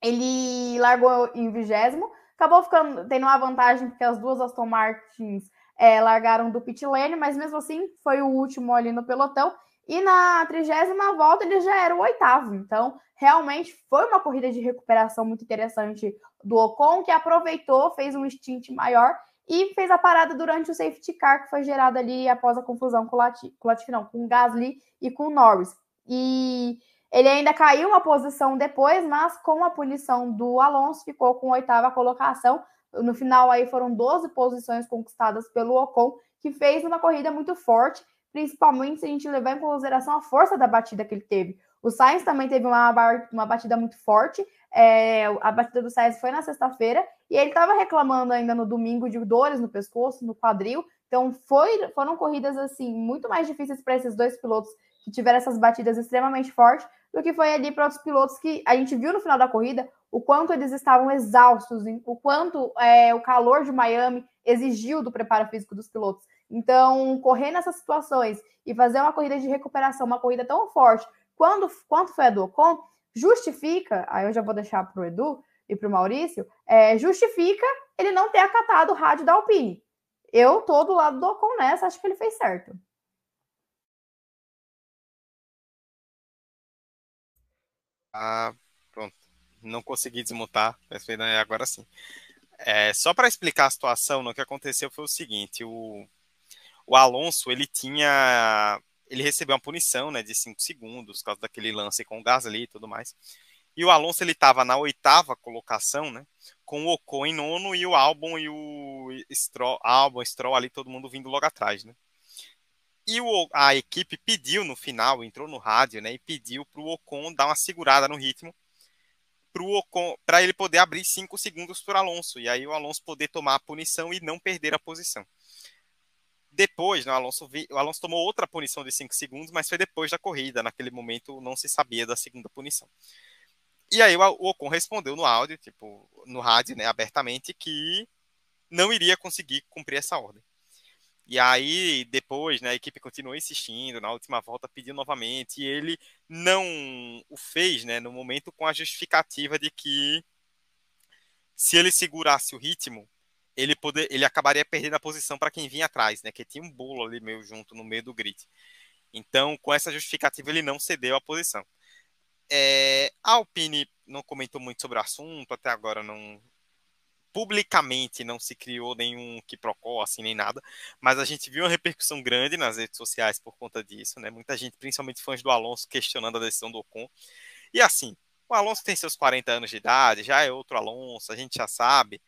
ele largou em vigésimo, acabou ficando tendo uma vantagem porque as duas Aston Martins é, largaram do pit lane, mas mesmo assim foi o último ali no pelotão, e na trigésima volta ele já era o oitavo. Então, realmente foi uma corrida de recuperação muito interessante do Ocon, que aproveitou, fez um stint maior e fez a parada durante o safety car que foi gerado ali após a confusão com o Latifi, com o, Latifi, não, com o Gasly e com o Norris. E ele ainda caiu uma posição depois, mas com a punição do Alonso ficou com oitava colocação. No final aí foram 12 posições conquistadas pelo Ocon, que fez uma corrida muito forte principalmente se a gente levar em consideração a força da batida que ele teve. O Sainz também teve uma, uma batida muito forte. É, a batida do Sainz foi na sexta-feira e ele estava reclamando ainda no domingo de dores no pescoço, no quadril. Então foi, foram corridas assim muito mais difíceis para esses dois pilotos que tiveram essas batidas extremamente fortes do que foi ali para outros pilotos que a gente viu no final da corrida o quanto eles estavam exaustos, o quanto é, o calor de Miami exigiu do preparo físico dos pilotos. Então, correr nessas situações e fazer uma corrida de recuperação, uma corrida tão forte quando, quanto foi a do Ocon, justifica, aí eu já vou deixar para o Edu e para o Maurício, é, justifica ele não ter acatado o rádio da Alpine. Eu tô do lado do Ocon nessa, acho que ele fez certo. Ah, pronto. Não consegui desmutar, agora sim. É, só para explicar a situação, o que aconteceu foi o seguinte: o, o Alonso ele tinha. Ele recebeu uma punição né, de 5 segundos por causa daquele lance com o Gasly e tudo mais. E o Alonso ele estava na oitava colocação, né? Com o Ocon em nono e o Albon e o Stroll, Albon, Stroll ali, todo mundo vindo logo atrás, né? E o, a equipe pediu no final, entrou no rádio, né? E pediu para o Ocon dar uma segurada no ritmo para ele poder abrir cinco segundos para Alonso. E aí o Alonso poder tomar a punição e não perder a posição. Depois, né, o, Alonso vi, o Alonso tomou outra punição de cinco segundos, mas foi depois da corrida. Naquele momento não se sabia da segunda punição. E aí o, o Ocon respondeu no áudio, tipo, no rádio, né, abertamente, que não iria conseguir cumprir essa ordem. E aí, depois, né, a equipe continuou insistindo, na última volta pediu novamente, e ele não o fez, né, no momento com a justificativa de que se ele segurasse o ritmo, ele, poder, ele acabaria perdendo a posição para quem vinha atrás, né, que tinha um bolo ali meio junto no meio do grid. Então, com essa justificativa, ele não cedeu a posição. É, a Alpine não comentou muito sobre o assunto, até agora não, publicamente não se criou nenhum que procó, assim, nem nada, mas a gente viu uma repercussão grande nas redes sociais por conta disso, né? Muita gente, principalmente fãs do Alonso, questionando a decisão do Ocon. E assim, o Alonso tem seus 40 anos de idade, já é outro Alonso, a gente já sabe.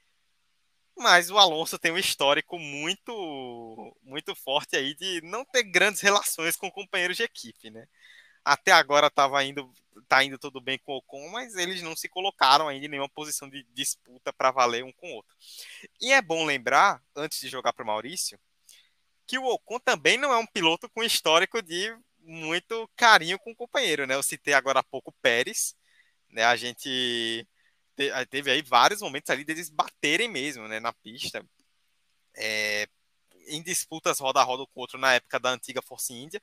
Mas o Alonso tem um histórico muito muito forte aí de não ter grandes relações com companheiros de equipe, né? Até agora estava indo, tá indo tudo bem com o Ocon, mas eles não se colocaram ainda em nenhuma posição de disputa para valer um com o outro. E é bom lembrar, antes de jogar para o Maurício, que o Ocon também não é um piloto com histórico de muito carinho com o companheiro, né? Eu citei agora há pouco o Pérez, né? A gente teve aí vários momentos ali deles baterem mesmo, né, na pista. É, em disputas roda a roda com o outro na época da antiga Force India.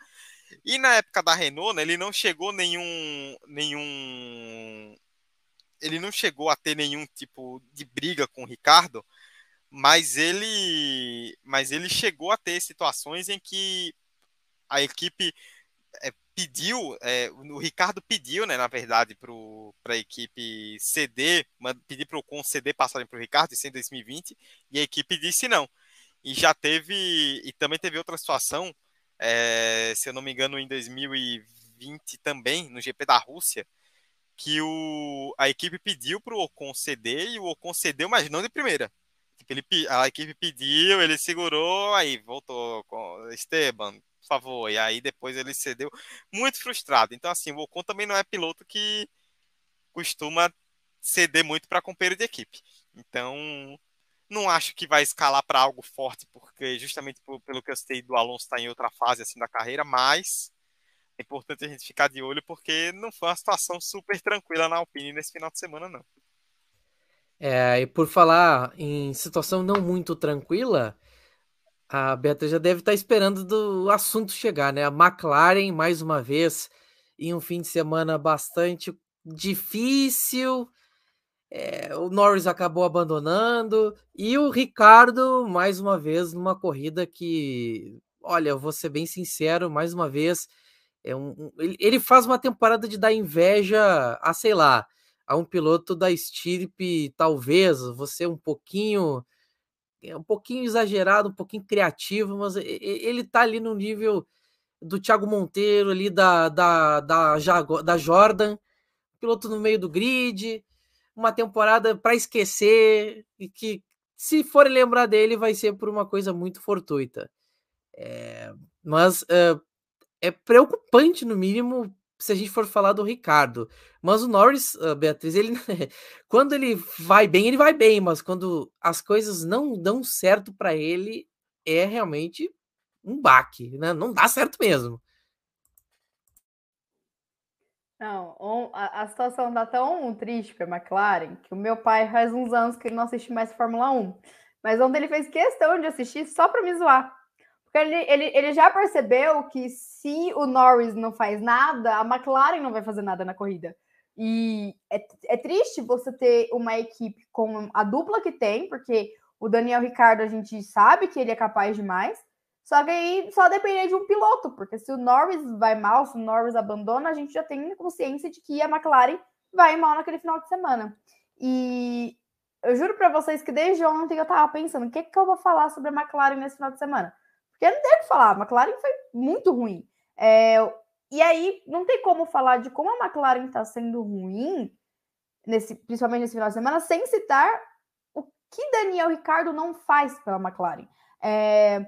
E na época da Renault, né, ele não chegou nenhum nenhum ele não chegou a ter nenhum tipo de briga com o Ricardo, mas ele mas ele chegou a ter situações em que a equipe é, pediu, é, o Ricardo pediu, né, na verdade, para a equipe ceder, pedir para o Con ceder passagem para o Ricardo, isso em 2020, e a equipe disse não. E já teve, e também teve outra situação, é, se eu não me engano, em 2020 também, no GP da Rússia, que o, a equipe pediu para o Ocon ceder e o Ocon cedeu, mas não de primeira. Tipo, ele, a equipe pediu, ele segurou, aí voltou com Esteban, favor, e aí depois ele cedeu, muito frustrado. Então, assim, o Ocon também não é piloto que costuma ceder muito para companheiro de equipe. Então, não acho que vai escalar para algo forte, porque justamente pelo que eu sei do Alonso está em outra fase assim da carreira, mas é importante a gente ficar de olho porque não foi uma situação super tranquila na Alpine nesse final de semana, não. É, e por falar em situação não muito tranquila, a Beatriz já deve estar tá esperando do assunto chegar, né? A McLaren, mais uma vez, em um fim de semana bastante difícil, é, o Norris acabou abandonando e o Ricardo, mais uma vez, numa corrida que, olha, eu vou ser bem sincero, mais uma vez, é um, um ele, faz uma temporada de dar inveja a, sei lá, a um piloto da estirpe, talvez, você um pouquinho, é um pouquinho exagerado, um pouquinho criativo, mas ele tá ali no nível do Thiago Monteiro, ali da, da, da, da Jordan, piloto no meio do grid, uma temporada para esquecer e que, se for lembrar dele, vai ser por uma coisa muito fortuita. É, mas é, é, preocupante, no mínimo, se a gente for falar do Ricardo. Mas o Norris, Beatriz, ele [LAUGHS] quando ele vai bem, ele vai bem, mas quando as coisas não dão certo para ele, é realmente um baque, né? Não dá certo mesmo. Não, a, a situação tá tão triste para a McLaren que o meu pai faz uns anos que ele não assiste mais Fórmula 1. Mas ontem ele fez questão de assistir só para me zoar. Porque ele, ele, ele já percebeu que se o Norris não faz nada, a McLaren não vai fazer nada na corrida. E é, é triste você ter uma equipe com a dupla que tem, porque o Daniel Ricardo a gente sabe que ele é capaz demais. Só que aí só depender de um piloto, porque se o Norris vai mal, se o Norris abandona, a gente já tem consciência de que a McLaren vai mal naquele final de semana. E eu juro para vocês que desde ontem eu tava pensando, o que, que eu vou falar sobre a McLaren nesse final de semana? Porque não tem o que falar, a McLaren foi muito ruim. É, e aí, não tem como falar de como a McLaren está sendo ruim, nesse, principalmente nesse final de semana, sem citar o que Daniel Ricardo não faz pela McLaren. É,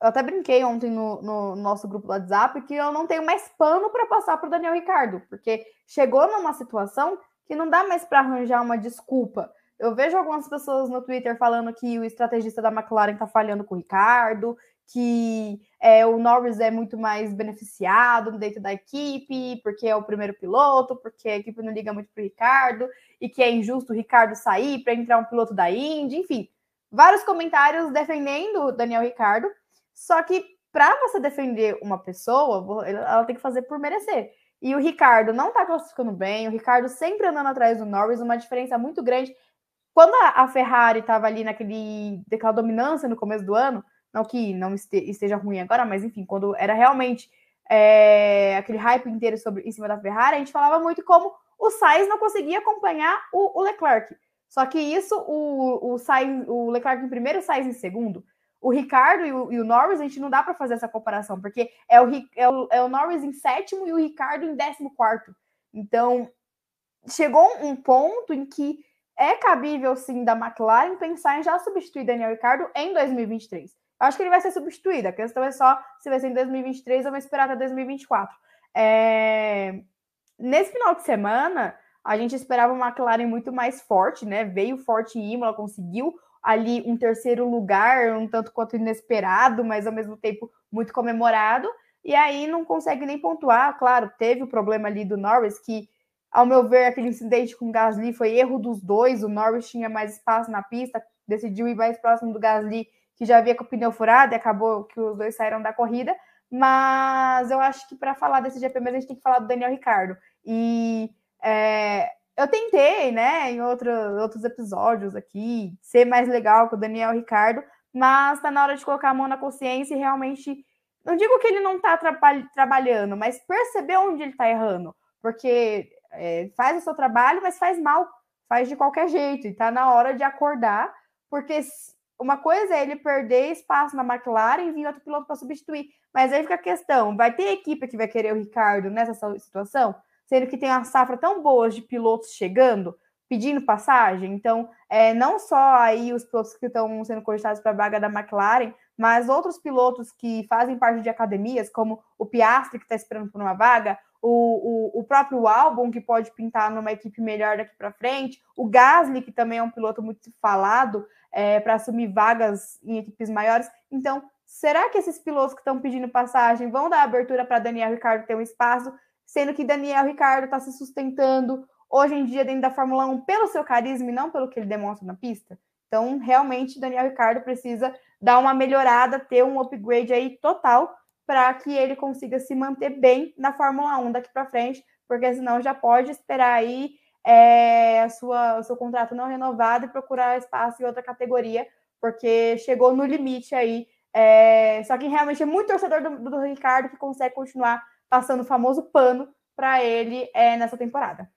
eu até brinquei ontem no, no, nosso grupo do WhatsApp que eu não tenho mais pano para passar para Daniel Ricardo, porque chegou numa situação que não dá mais para arranjar uma desculpa. Eu vejo algumas pessoas no Twitter falando que o estrategista da McLaren está falhando com o Ricardo, que é, o Norris é muito mais beneficiado dentro da equipe, porque é o primeiro piloto, porque a equipe não liga muito para o Ricardo, e que é injusto o Ricardo sair para entrar um piloto da Indy, enfim. Vários comentários defendendo o Daniel Ricardo, só que para você defender uma pessoa, ela tem que fazer por merecer. E o Ricardo não está classificando bem, o Ricardo sempre andando atrás do Norris, uma diferença muito grande. Quando a Ferrari estava ali naquele, naquela dominância no começo do ano, não que não esteja ruim agora, mas enfim, quando era realmente é, aquele hype inteiro sobre, em cima da Ferrari, a gente falava muito como o Sainz não conseguia acompanhar o, o Leclerc. Só que isso, o, o, Sainz, o Leclerc em primeiro, o Sainz em segundo. O Ricardo e o, e o Norris, a gente não dá para fazer essa comparação, porque é o, é, o, é o Norris em sétimo e o Ricardo em décimo quarto. Então, chegou um ponto em que é cabível, sim, da McLaren pensar em já substituir Daniel Ricardo em 2023. Acho que ele vai ser substituído. A questão é só se vai ser em 2023 ou vai esperar até 2024. É... Nesse final de semana, a gente esperava uma McLaren muito mais forte, né? Veio forte em Imola, conseguiu ali um terceiro lugar, um tanto quanto inesperado, mas ao mesmo tempo muito comemorado. E aí não consegue nem pontuar. Claro, teve o problema ali do Norris, que, ao meu ver, aquele incidente com o Gasly foi erro dos dois. O Norris tinha mais espaço na pista, decidiu ir mais próximo do Gasly que já havia com o pneu furado e acabou que os dois saíram da corrida. Mas eu acho que para falar desse GP, mas a gente tem que falar do Daniel Ricardo. E é, eu tentei, né, em outro, outros episódios aqui, ser mais legal com o Daniel Ricardo, mas está na hora de colocar a mão na consciência e realmente. Não digo que ele não está trabalhando, mas perceber onde ele está errando. Porque é, faz o seu trabalho, mas faz mal, faz de qualquer jeito. E está na hora de acordar, porque uma coisa é ele perder espaço na McLaren e vir outro piloto para substituir. Mas aí fica a questão: vai ter equipe que vai querer o Ricardo nessa situação? Sendo que tem uma safra tão boa de pilotos chegando, pedindo passagem. Então, é, não só aí os pilotos que estão sendo cogitados para a vaga da McLaren, mas outros pilotos que fazem parte de academias, como o Piastri, que está esperando por uma vaga, o, o, o, próprio álbum, que pode pintar numa equipe melhor daqui para frente, o Gasly, que também é um piloto muito falado, é, para assumir vagas em equipes maiores. Então, será que esses pilotos que estão pedindo passagem vão dar abertura para Daniel Ricardo ter um espaço, sendo que Daniel Ricardo está se sustentando hoje em dia dentro da Fórmula 1 pelo seu carisma e não pelo que ele demonstra na pista? Então, realmente, Daniel Ricardo precisa dar uma melhorada, ter um upgrade aí total para que ele consiga se manter bem na Fórmula 1 daqui para frente, porque senão já pode esperar aí é, a sua, o seu contrato não renovado e procurar espaço em outra categoria, porque chegou no limite aí. É, só que realmente é muito torcedor do, do, Ricardo que consegue continuar passando o famoso pano para ele é, nessa temporada.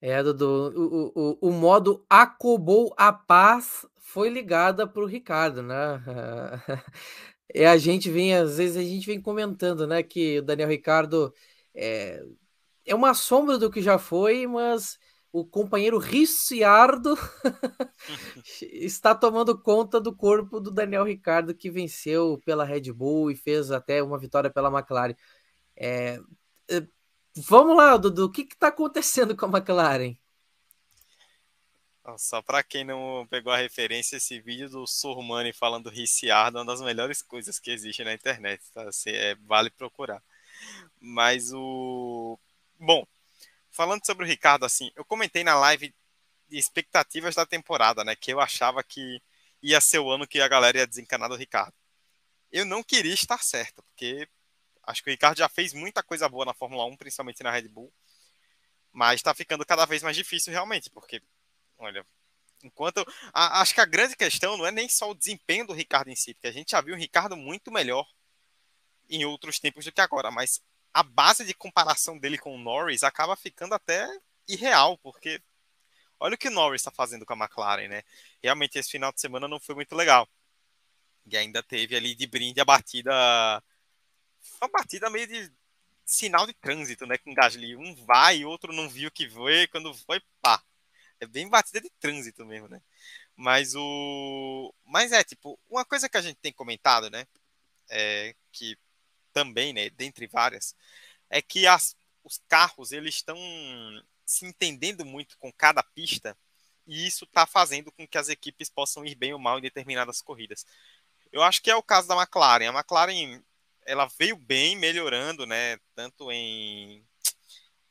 É, Dudu, o, o, o modo acobou a paz foi ligada para o Ricardo, né? [LAUGHS] É, a gente vem, às vezes a gente vem comentando, né, que o Daniel Ricardo é, é uma sombra do que já foi, mas o companheiro Ricciardo [LAUGHS] está tomando conta do corpo do Daniel Ricardo, que venceu pela Red Bull e fez até uma vitória pela McLaren. É, é, vamos lá, Dudu, o que está acontecendo com a McLaren? Só para quem não pegou a referência, esse vídeo do Surmani falando Ricciardo é uma das melhores coisas que existe na internet, tá? Assim, é, vale procurar. Mas o Bom, falando sobre o Ricardo, assim, eu comentei na live de expectativas da temporada, né? Que eu achava que ia ser o ano que a galera ia desencanar do Ricardo. Eu não queria estar certo, porque acho que o Ricardo já fez muita coisa boa na Fórmula 1, principalmente na Red Bull. Mas está ficando cada vez mais difícil realmente, porque, olha, enquanto. A, acho que a grande questão não é nem só o desempenho do Ricardo em si, porque a gente já viu o Ricardo muito melhor em outros tempos do que agora, mas a base de comparação dele com o Norris acaba ficando até irreal, porque olha o que o Norris está fazendo com a McLaren, né? Realmente esse final de semana não foi muito legal. E ainda teve ali de brinde a batida. Uma batida meio de sinal de trânsito, né? Com Gasly. Um vai, outro não viu que foi, quando foi, pá. É bem batida de trânsito mesmo, né? Mas o. Mas é, tipo, uma coisa que a gente tem comentado, né? É que também, né, dentre várias, é que as, os carros eles estão se entendendo muito com cada pista e isso está fazendo com que as equipes possam ir bem ou mal em determinadas corridas. Eu acho que é o caso da McLaren. A McLaren ela veio bem melhorando, né? Tanto em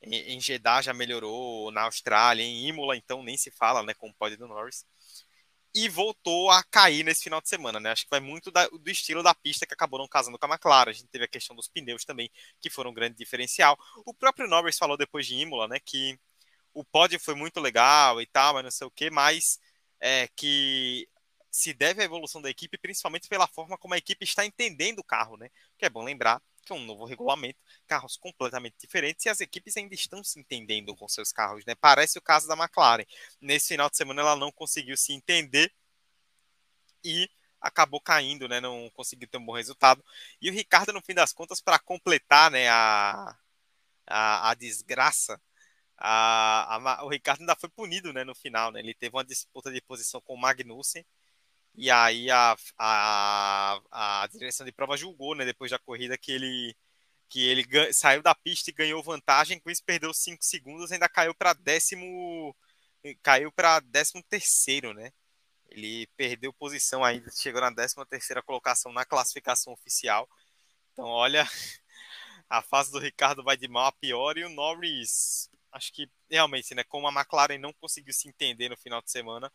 em Jeddah já melhorou, na Austrália, em Imola então nem se fala, né? Com o pódio do Norris e voltou a cair nesse final de semana, né? Acho que vai muito da, do estilo da pista que acabou não casando com a McLaren. A gente teve a questão dos pneus também, que foram um grande diferencial. O próprio Norris falou depois de Imola, né, que o pódio foi muito legal e tal, mas não sei o que, mas é, que se deve à evolução da equipe, principalmente pela forma como a equipe está entendendo o carro, né? Que é bom lembrar que é um novo regulamento, carros completamente diferentes e as equipes ainda estão se entendendo com seus carros, né? Parece o caso da McLaren. Nesse final de semana ela não conseguiu se entender e acabou caindo, né? Não conseguiu ter um bom resultado. E o Ricardo, no fim das contas, para completar, né, a, a, a desgraça, a, a, o Ricardo ainda foi punido, né, no final, né? Ele teve uma disputa de posição com o Magnussen e aí a, a, a direção de prova julgou, né, depois da corrida, que ele, que ele saiu da pista e ganhou vantagem, com isso perdeu 5 segundos, ainda caiu para décimo caiu para décimo terceiro, né? Ele perdeu posição ainda, chegou na décima terceira colocação na classificação oficial. Então, olha, [LAUGHS] a fase do Ricardo vai de mal a pior e o Norris, acho que realmente, né, como a McLaren não conseguiu se entender no final de semana,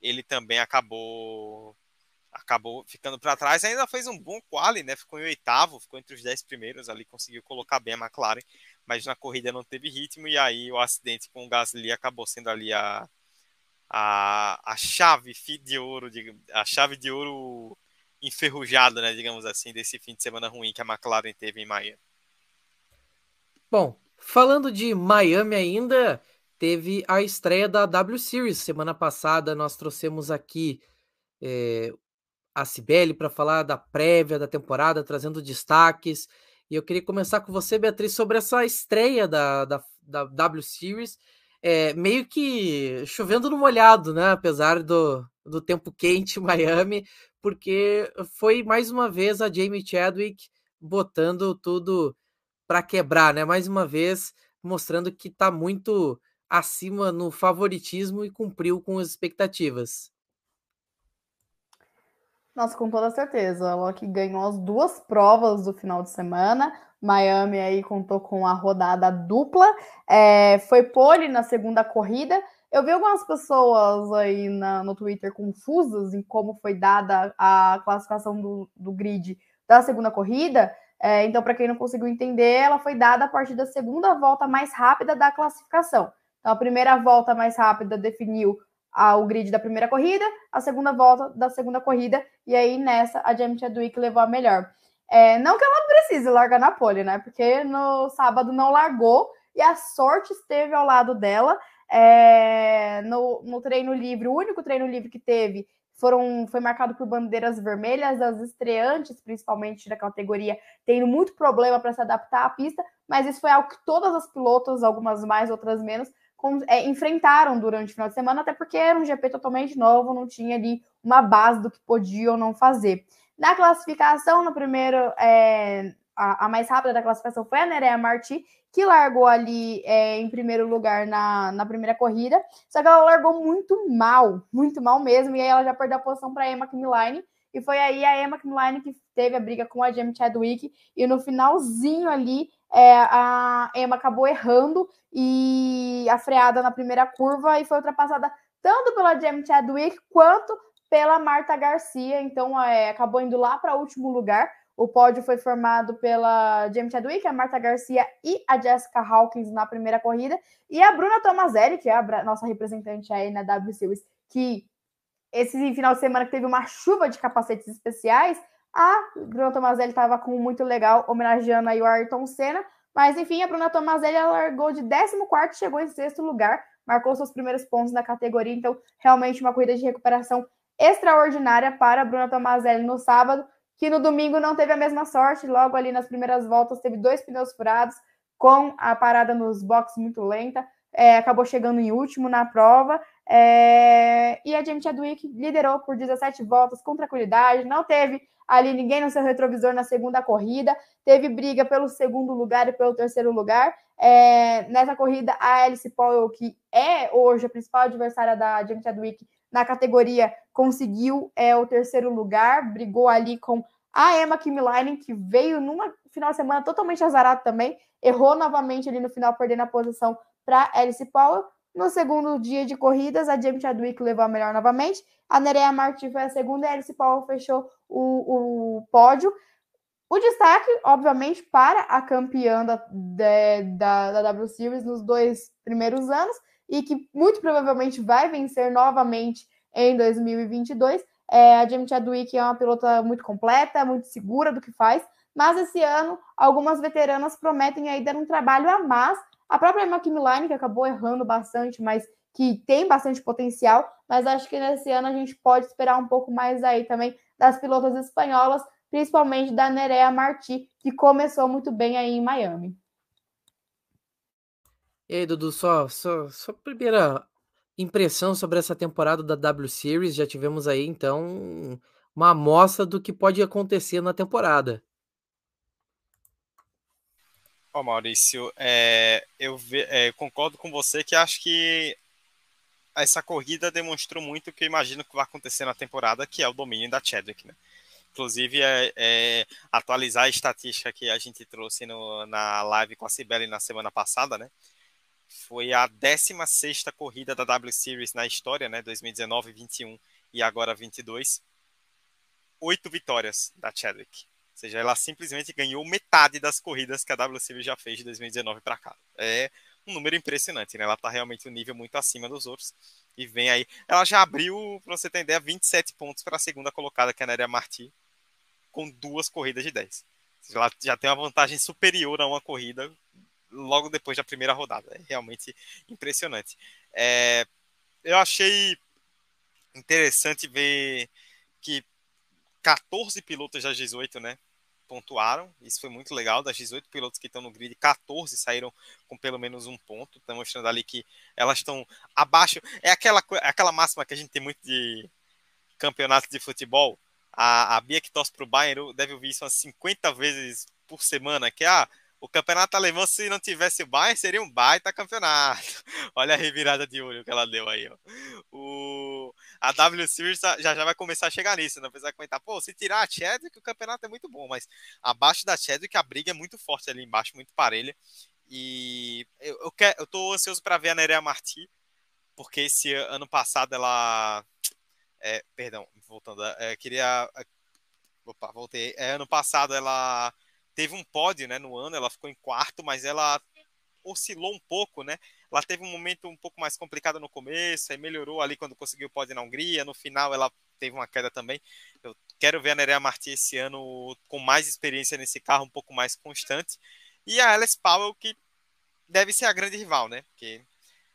ele também acabou acabou ficando para trás. Ainda fez um bom quali, né? Ficou em oitavo, ficou entre os dez primeiros ali, conseguiu colocar bem a McLaren, mas na corrida não teve ritmo e aí o acidente com o Gasly acabou sendo ali a a, a chave de ouro, a chave de ouro enferrujada, né, digamos assim, desse fim de semana ruim que a McLaren teve em Miami. Bom, falando de Miami ainda, teve a estreia da W Series. Semana passada nós trouxemos aqui é, a Cibele para falar da prévia da temporada, trazendo destaques. E eu queria começar com você, Beatriz, sobre essa estreia da, da, da W Series. É, meio que chovendo no molhado, né? Apesar do, do tempo quente em Miami, porque foi mais uma vez a Jamie Chadwick botando tudo para quebrar, né? Mais uma vez mostrando que está muito acima no favoritismo e cumpriu com as expectativas. Nossa, com toda certeza. Ela que ganhou as duas provas do final de semana. Miami aí contou com a rodada dupla. É, foi pole na segunda corrida. Eu vi algumas pessoas aí na, no Twitter confusas em como foi dada a classificação do, do grid da segunda corrida. É, então, para quem não conseguiu entender, ela foi dada a partir da segunda volta mais rápida da classificação. Então, a primeira volta mais rápida definiu a, o grid da primeira corrida, a segunda volta da segunda corrida, e aí nessa a Jamie Chadwick levou a melhor. É, não que ela precise largar na pole, né? Porque no sábado não largou e a sorte esteve ao lado dela. É, no, no treino livre, o único treino livre que teve foram, foi marcado por bandeiras vermelhas, as estreantes, principalmente da categoria, tendo muito problema para se adaptar à pista, mas isso foi algo que todas as pilotos, algumas mais, outras menos, é, enfrentaram durante o final de semana, até porque era um GP totalmente novo, não tinha ali uma base do que podia ou não fazer. Na classificação, no primeiro, é, a, a, mais rápida da classificação foi a Nerea Marti, que largou ali é, em primeiro lugar na, na primeira corrida, só que ela largou muito mal, muito mal mesmo, e aí ela já perdeu a posição para a Emma Kimline, e foi aí a Emma Kimline que teve a briga com a Jamie Chadwick, e no finalzinho ali é, a Emma acabou errando e a freada na primeira curva e foi ultrapassada tanto pela Jamie Chadwick quanto pela Marta Garcia. Então é, acabou indo lá para o último lugar. O pódio foi formado pela Jamie Chadwick, a Marta Garcia e a Jessica Hawkins na primeira corrida. E a Bruna Tomazelli, que é a nossa representante aí na W Series, que esse final de semana teve uma chuva de capacetes especiais, a Bruna Tomazelli estava com muito legal, homenageando aí o Ayrton Senna, Mas enfim, a Bruna Tomazelli largou de 14 e chegou em sexto lugar, marcou seus primeiros pontos na categoria, então realmente uma corrida de recuperação extraordinária para a Bruna Tomazelli no sábado, que no domingo não teve a mesma sorte, logo ali nas primeiras voltas teve dois pneus furados, com a parada nos boxes muito lenta, é, acabou chegando em último na prova, é, e a Jamie Chadwick liderou por 17 voltas com tranquilidade, não teve ali ninguém no seu retrovisor na segunda corrida, teve briga pelo segundo lugar e pelo terceiro lugar. É, nessa corrida, a Alice Powell, que é hoje a principal adversária da Jamie Chadwick na categoria, conseguiu é, o terceiro lugar, brigou ali com a Emma Kimmeline, que veio numa final de semana totalmente azarado também, errou novamente ali no final, perdendo a posição para Alice Powell. No segundo dia de corridas, a Jamie Chadwick levou a melhor novamente. A Nerea Martin foi a segunda e a Alice Powell fechou o, o pódio. O destaque, obviamente, para a campeã da, da, da W Series nos dois primeiros anos e que muito provavelmente vai vencer novamente em 2022. É, a Jamie Chadwick é uma pilota muito completa, muito segura do que faz, mas esse ano algumas veteranas prometem aí dar um trabalho a mais a própria Emma que acabou errando bastante, mas que tem bastante potencial, mas acho que nesse ano a gente pode esperar um pouco mais aí também das pilotas espanholas, principalmente da Nerea Marti, que começou muito bem aí em Miami. E aí, Dudu, só, só, só primeira impressão sobre essa temporada da W Series, já tivemos aí então uma amostra do que pode acontecer na temporada. Ó, Maurício, é, eu ve, é, concordo com você que acho que essa corrida demonstrou muito o que eu imagino que vai acontecer na temporada, que é o domínio da Chadwick, né? Inclusive, é, é, atualizar a estatística que a gente trouxe no, na live com a Cibele na semana passada, né? Foi a 16 corrida da W Series na história, né? 2019, 21 e agora 22. Oito vitórias da Chadwick seja, ela simplesmente ganhou metade das corridas que a WCB já fez de 2019 para cá. É um número impressionante, né? Ela está realmente um nível muito acima dos outros. E vem aí. Ela já abriu, para você ter ideia, 27 pontos para a segunda colocada, que é a Néria Marti, com duas corridas de 10. Seja, ela já tem uma vantagem superior a uma corrida logo depois da primeira rodada. É realmente impressionante. É, eu achei interessante ver que 14 pilotos das 18, né? Pontuaram. Isso foi muito legal. Das 18 pilotos que estão no grid, 14 saíram com pelo menos um ponto. Está mostrando ali que elas estão abaixo. É aquela, aquela máxima que a gente tem muito de campeonato de futebol. A, a Bia que torce para o Bayern deve ouvir isso umas 50 vezes por semana, que é ah, o campeonato alemão, se não tivesse o Bayern, seria um baita campeonato. [LAUGHS] Olha a revirada de olho que ela deu aí, ó. O, a W Series já, já vai começar a chegar nisso, não precisa comentar, pô, se tirar a Chadwick, o campeonato é muito bom, mas abaixo da Chadwick a briga é muito forte ali embaixo, muito parelha. E eu, eu, eu tô ansioso para ver a Nerea Marti, porque esse ano passado ela. É, perdão, voltando, é, queria. Opa, voltei. É, ano passado ela teve um pódio, né, no ano, ela ficou em quarto, mas ela oscilou um pouco, né? Ela teve um momento um pouco mais complicado no começo, aí melhorou ali quando conseguiu o pódio na Hungria, no final ela teve uma queda também. Eu quero ver a Nerea Marti esse ano com mais experiência nesse carro, um pouco mais constante. E a Alice Powell, que deve ser a grande rival, né? Porque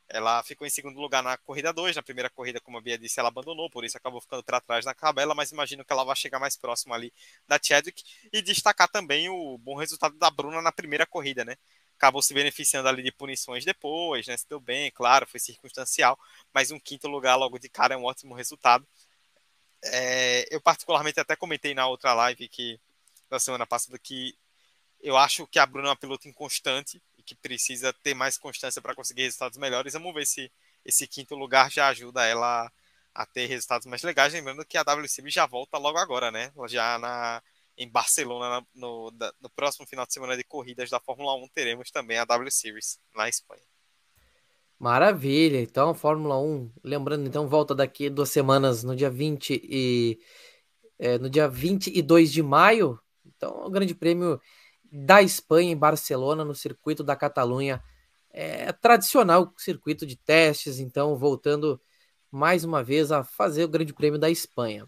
ela ficou em segundo lugar na corrida 2, na primeira corrida, como a Bia disse, ela abandonou, por isso acabou ficando para trás na tabela, mas imagino que ela vai chegar mais próximo ali da Chadwick e destacar também o bom resultado da Bruna na primeira corrida, né? Acabou se beneficiando ali de punições depois, né? Se deu bem, claro, foi circunstancial, mas um quinto lugar logo de cara é um ótimo resultado. É, eu particularmente até comentei na outra live que na semana passada que eu acho que a Bruna é uma piloto inconstante, que precisa ter mais constância para conseguir resultados melhores. Vamos ver se esse quinto lugar já ajuda ela a ter resultados mais legais. Lembrando que a WCB já volta logo agora, né? Já na, em Barcelona, no, no próximo final de semana de corridas da Fórmula 1, teremos também a W Series na Espanha. Maravilha, então Fórmula 1, lembrando, então volta daqui duas semanas no dia 20 e é, no dia 22 de maio, então o Grande Prêmio da Espanha em Barcelona, no circuito da Catalunha. É tradicional circuito de testes, então voltando mais uma vez a fazer o Grande Prêmio da Espanha.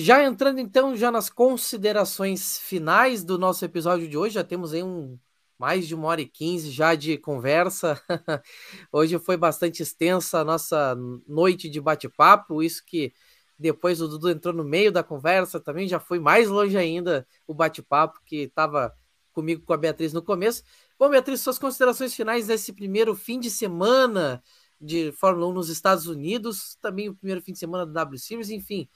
Já entrando então já nas considerações finais do nosso episódio de hoje, já temos aí um mais de uma hora e quinze já de conversa. [LAUGHS] Hoje foi bastante extensa a nossa noite de bate-papo, isso que depois o Dudu entrou no meio da conversa também, já foi mais longe ainda o bate-papo que estava comigo com a Beatriz no começo. Bom, Beatriz, suas considerações finais desse primeiro fim de semana de Fórmula 1 nos Estados Unidos, também o primeiro fim de semana da W Series, enfim,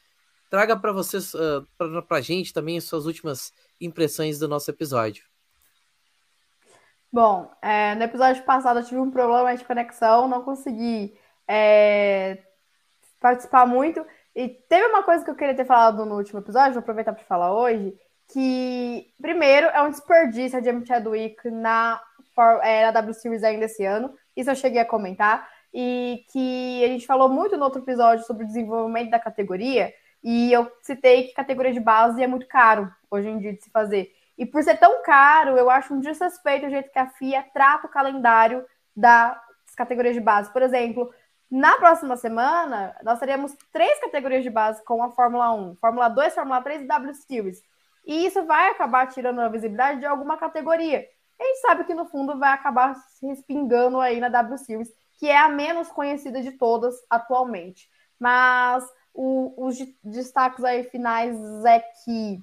traga para vocês, uh, para a gente também as suas últimas impressões do nosso episódio. Bom, é, no episódio passado eu tive um problema de conexão, não consegui é, participar muito. E teve uma coisa que eu queria ter falado no último episódio, vou aproveitar para falar hoje, que, primeiro, é um desperdício a Jamie Chadwick na, é, na W Series ainda esse ano. Isso eu cheguei a comentar. E que a gente falou muito no outro episódio sobre o desenvolvimento da categoria. E eu citei que categoria de base é muito caro hoje em dia de se fazer. E por ser tão caro, eu acho um desrespeito o jeito que a FIA trata o calendário das categorias de base. Por exemplo, na próxima semana, nós teremos três categorias de base com a Fórmula 1, Fórmula 2, Fórmula 3 e W Series. E isso vai acabar tirando a visibilidade de alguma categoria. A gente sabe que no fundo vai acabar se respingando aí na W Series, que é a menos conhecida de todas atualmente. Mas o, os destaques aí finais é que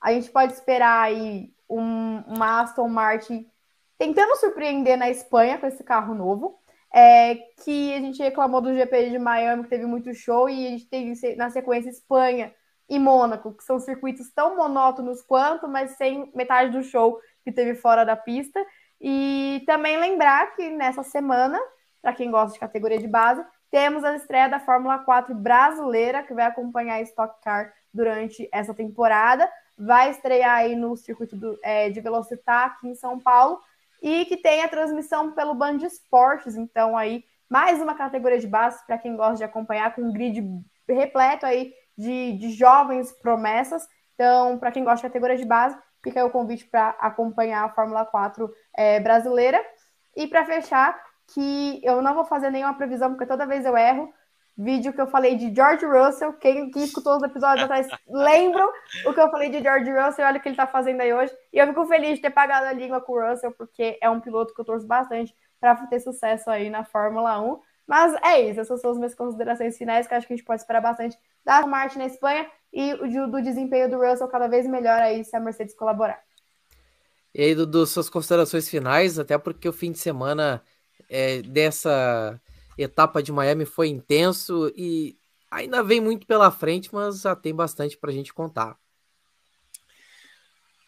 a gente pode esperar aí um, uma Aston Martin tentando surpreender na Espanha com esse carro novo. É, que a gente reclamou do GP de Miami, que teve muito show, e a gente teve na sequência Espanha e Mônaco, que são circuitos tão monótonos quanto, mas sem metade do show que teve fora da pista. E também lembrar que nessa semana, para quem gosta de categoria de base, temos a estreia da Fórmula 4 brasileira, que vai acompanhar a Stock Car durante essa temporada. Vai estrear aí no circuito do, é, de Velocitar aqui em São Paulo e que tem a transmissão pelo Band Esportes. Então, aí, mais uma categoria de base para quem gosta de acompanhar, com um grid repleto aí de, de jovens promessas. Então, para quem gosta de categoria de base, fica aí o convite para acompanhar a Fórmula 4 é, brasileira. E para fechar, que eu não vou fazer nenhuma previsão, porque toda vez eu erro. Vídeo que eu falei de George Russell. Quem, quem escutou os episódios atrás [LAUGHS] lembram o que eu falei de George Russell. Olha o que ele está fazendo aí hoje. E eu fico feliz de ter pagado a língua com o Russell, porque é um piloto que eu torço bastante para ter sucesso aí na Fórmula 1. Mas é isso, essas são as minhas considerações finais, que acho que a gente pode esperar bastante da Martin na Espanha e do, do desempenho do Russell cada vez melhor aí se a Mercedes colaborar. E aí, Dudu, suas considerações finais, até porque o fim de semana é, dessa etapa de Miami foi intenso e ainda vem muito pela frente, mas já tem bastante para a gente contar.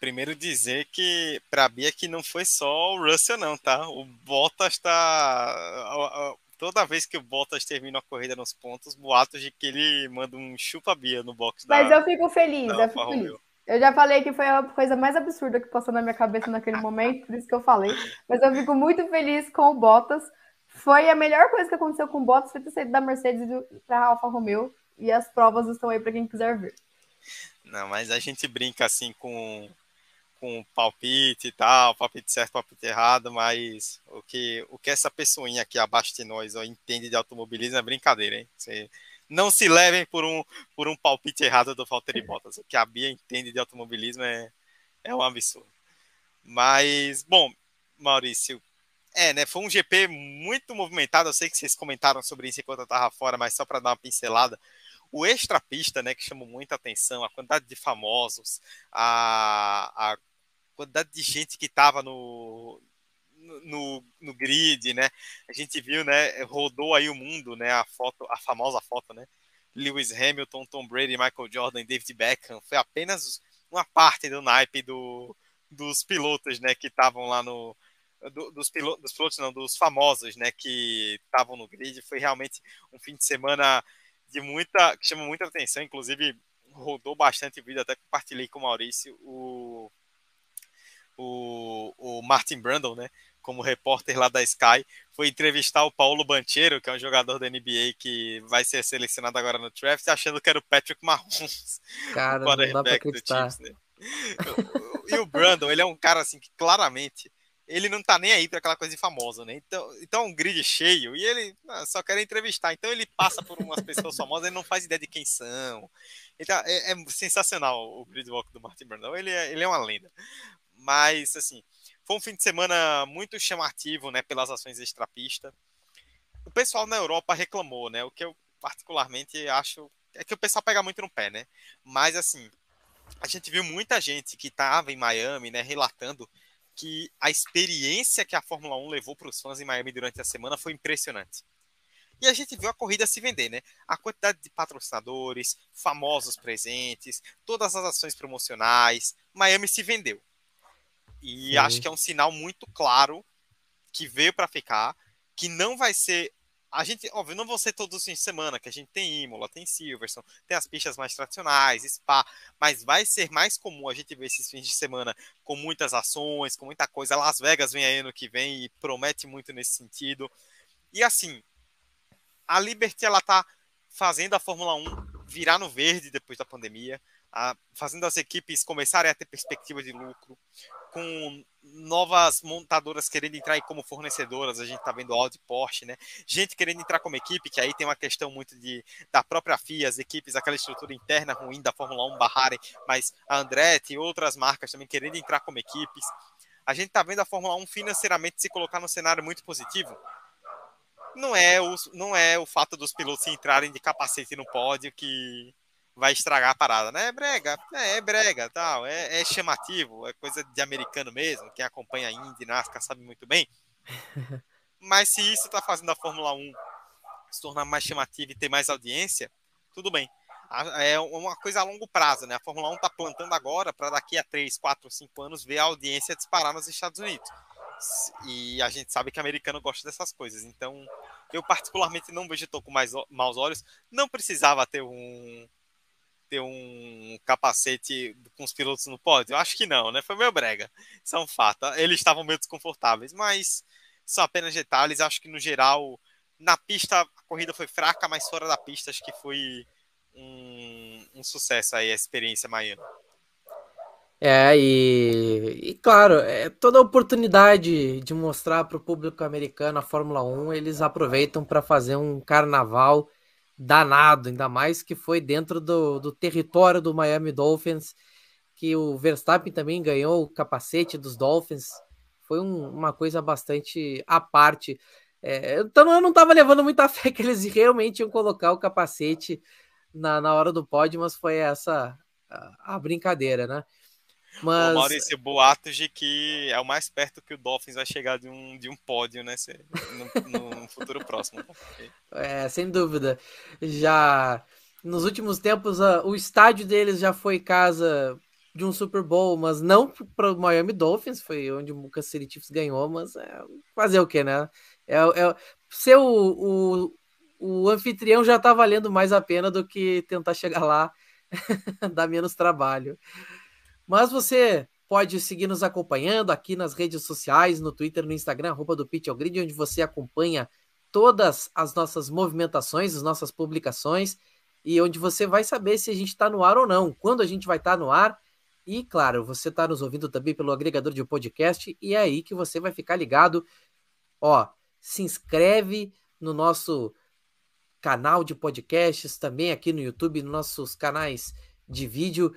Primeiro dizer que para a Bia que não foi só o Russell não, tá? O Bottas está toda vez que o Bottas termina a corrida nos pontos, boatos de que ele manda um chupa Bia no box Mas da, eu fico feliz, eu fico feliz. Eu já falei que foi a coisa mais absurda que passou na minha cabeça naquele momento, por isso que eu falei. Mas eu fico muito feliz com o Bottas. Foi a melhor coisa que aconteceu com o Bottas, foi ter saído da Mercedes para a Alfa Romeo. E as provas estão aí para quem quiser ver. Não, mas a gente brinca assim com, com palpite e tal, palpite certo, palpite errado, mas o que, o que essa pessoinha aqui abaixo de nós ó, entende de automobilismo é brincadeira, hein? Você não se levem por um, por um palpite errado do Valtteri Bottas. O que a Bia entende de automobilismo é, é um absurdo. Mas, bom, Maurício, é, né? Foi um GP muito movimentado. Eu sei que vocês comentaram sobre isso enquanto eu estava fora, mas só para dar uma pincelada. O extra pista, né, que chamou muita atenção, a quantidade de famosos, a, a quantidade de gente que estava no, no, no grid, né? A gente viu, né? Rodou aí o mundo, né? A foto, a famosa foto, né? Lewis Hamilton, Tom Brady, Michael Jordan, David Beckham. Foi apenas uma parte do naipe do, dos pilotos, né? Que estavam lá no do, dos, pilotos, dos pilotos, não, dos famosos, né? Que estavam no grid. Foi realmente um fim de semana de muita que chama muita atenção. Inclusive rodou bastante vídeo, até compartilhei com o Maurício o o, o Martin Brundle, né? Como repórter lá da Sky, foi entrevistar o Paulo Banchero, que é um jogador da NBA que vai ser selecionado agora no draft, achando que era o Patrick Mahomes, cara, o quarterback do Chiefs, né? E o Brandon, ele é um cara assim que claramente ele não tá nem aí para aquela coisa famosa, né? Então, então é um grid cheio e ele ah, só quer entrevistar. Então ele passa por umas pessoas famosas, ele não faz ideia de quem são. Então, é, é sensacional o grid walk do Martin Brandon. Ele é, ele é uma lenda. Mas, assim, Foi um fim de semana muito chamativo, né, pelas ações extrapista. O pessoal na Europa reclamou, né? O que eu particularmente acho é que o pessoal pega muito no pé, né? Mas assim, a gente viu muita gente que estava em Miami, né, relatando que a experiência que a Fórmula 1 levou para os fãs em Miami durante a semana foi impressionante. E a gente viu a corrida se vender, né? A quantidade de patrocinadores, famosos presentes, todas as ações promocionais, Miami se vendeu. E Sim. acho que é um sinal muito claro que veio para ficar, que não vai ser a gente, óbvio, não vão ser todos os fins de semana, que a gente tem Imola, tem Silverstone, tem as pistas mais tradicionais, Spa, mas vai ser mais comum a gente ver esses fins de semana com muitas ações, com muita coisa. Las Vegas vem aí ano que vem e promete muito nesse sentido. E assim, a Liberty ela tá fazendo a Fórmula 1 virar no verde depois da pandemia, a, fazendo as equipes começarem a ter perspectiva de lucro, com novas montadoras querendo entrar como fornecedoras, a gente tá vendo Audi Porsche, né? Gente querendo entrar como equipe, que aí tem uma questão muito de da própria FIA, as equipes, aquela estrutura interna ruim da Fórmula 1 barrarem, mas a Andretti e outras marcas também querendo entrar como equipes. A gente tá vendo a Fórmula 1 financeiramente se colocar num cenário muito positivo. Não é o, não é o fato dos pilotos entrarem de capacete no pódio que vai estragar a parada, né? É brega, é, é brega, tal, é, é, chamativo, é coisa de americano mesmo, quem acompanha a Indy, NASCAR sabe muito bem. [LAUGHS] Mas se isso está fazendo a Fórmula 1 se tornar mais chamativa e ter mais audiência, tudo bem. É uma coisa a longo prazo, né? A Fórmula 1 está plantando agora para daqui a 3, 4, 5 anos ver a audiência disparar nos Estados Unidos. E a gente sabe que americano gosta dessas coisas. Então, eu particularmente não vejo com mais maus olhos. Não precisava ter um, ter um capacete com os pilotos no pódio? Eu acho que não, né? Foi meio brega. Isso é um fato. Eles estavam meio desconfortáveis, mas são apenas detalhes. Acho que no geral, na pista a corrida foi fraca, mas fora da pista acho que foi um, um sucesso aí a experiência Miami. É, e, e claro, é toda oportunidade de mostrar para o público americano a Fórmula 1, eles aproveitam para fazer um carnaval danado, ainda mais que foi dentro do, do território do Miami Dolphins, que o Verstappen também ganhou o capacete dos Dolphins. Foi um, uma coisa bastante à parte. É, então eu não estava levando muita [LAUGHS] fé que eles realmente iam colocar o capacete na, na hora do pódio, mas foi essa a, a brincadeira, né? Mas... O Maurício, boatos de que é o mais perto que o Dolphins vai chegar de um, de um pódio, né? No, no futuro próximo. É, sem dúvida. Já nos últimos tempos, o estádio deles já foi casa de um Super Bowl, mas não para o Miami Dolphins, foi onde o Kansas City Chiefs ganhou, mas é, fazer o que, né? É, é, ser o, o, o anfitrião já tá valendo mais a pena do que tentar chegar lá, [LAUGHS] dar menos trabalho. Mas você pode seguir nos acompanhando aqui nas redes sociais, no Twitter, no Instagram, arroba do Pitch Grid, onde você acompanha todas as nossas movimentações, as nossas publicações, e onde você vai saber se a gente está no ar ou não, quando a gente vai estar tá no ar. E, claro, você está nos ouvindo também pelo agregador de podcast, e é aí que você vai ficar ligado. Ó, se inscreve no nosso canal de podcasts, também aqui no YouTube, nos nossos canais de vídeo.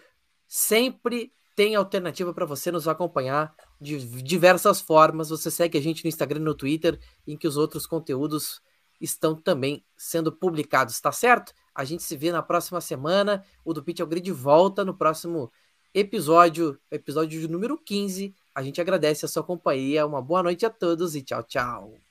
Sempre tem alternativa para você nos acompanhar de diversas formas. Você segue a gente no Instagram e no Twitter, em que os outros conteúdos estão também sendo publicados, tá certo? A gente se vê na próxima semana. O do Pitch ao Grid volta no próximo episódio, episódio número 15. A gente agradece a sua companhia. Uma boa noite a todos e tchau, tchau.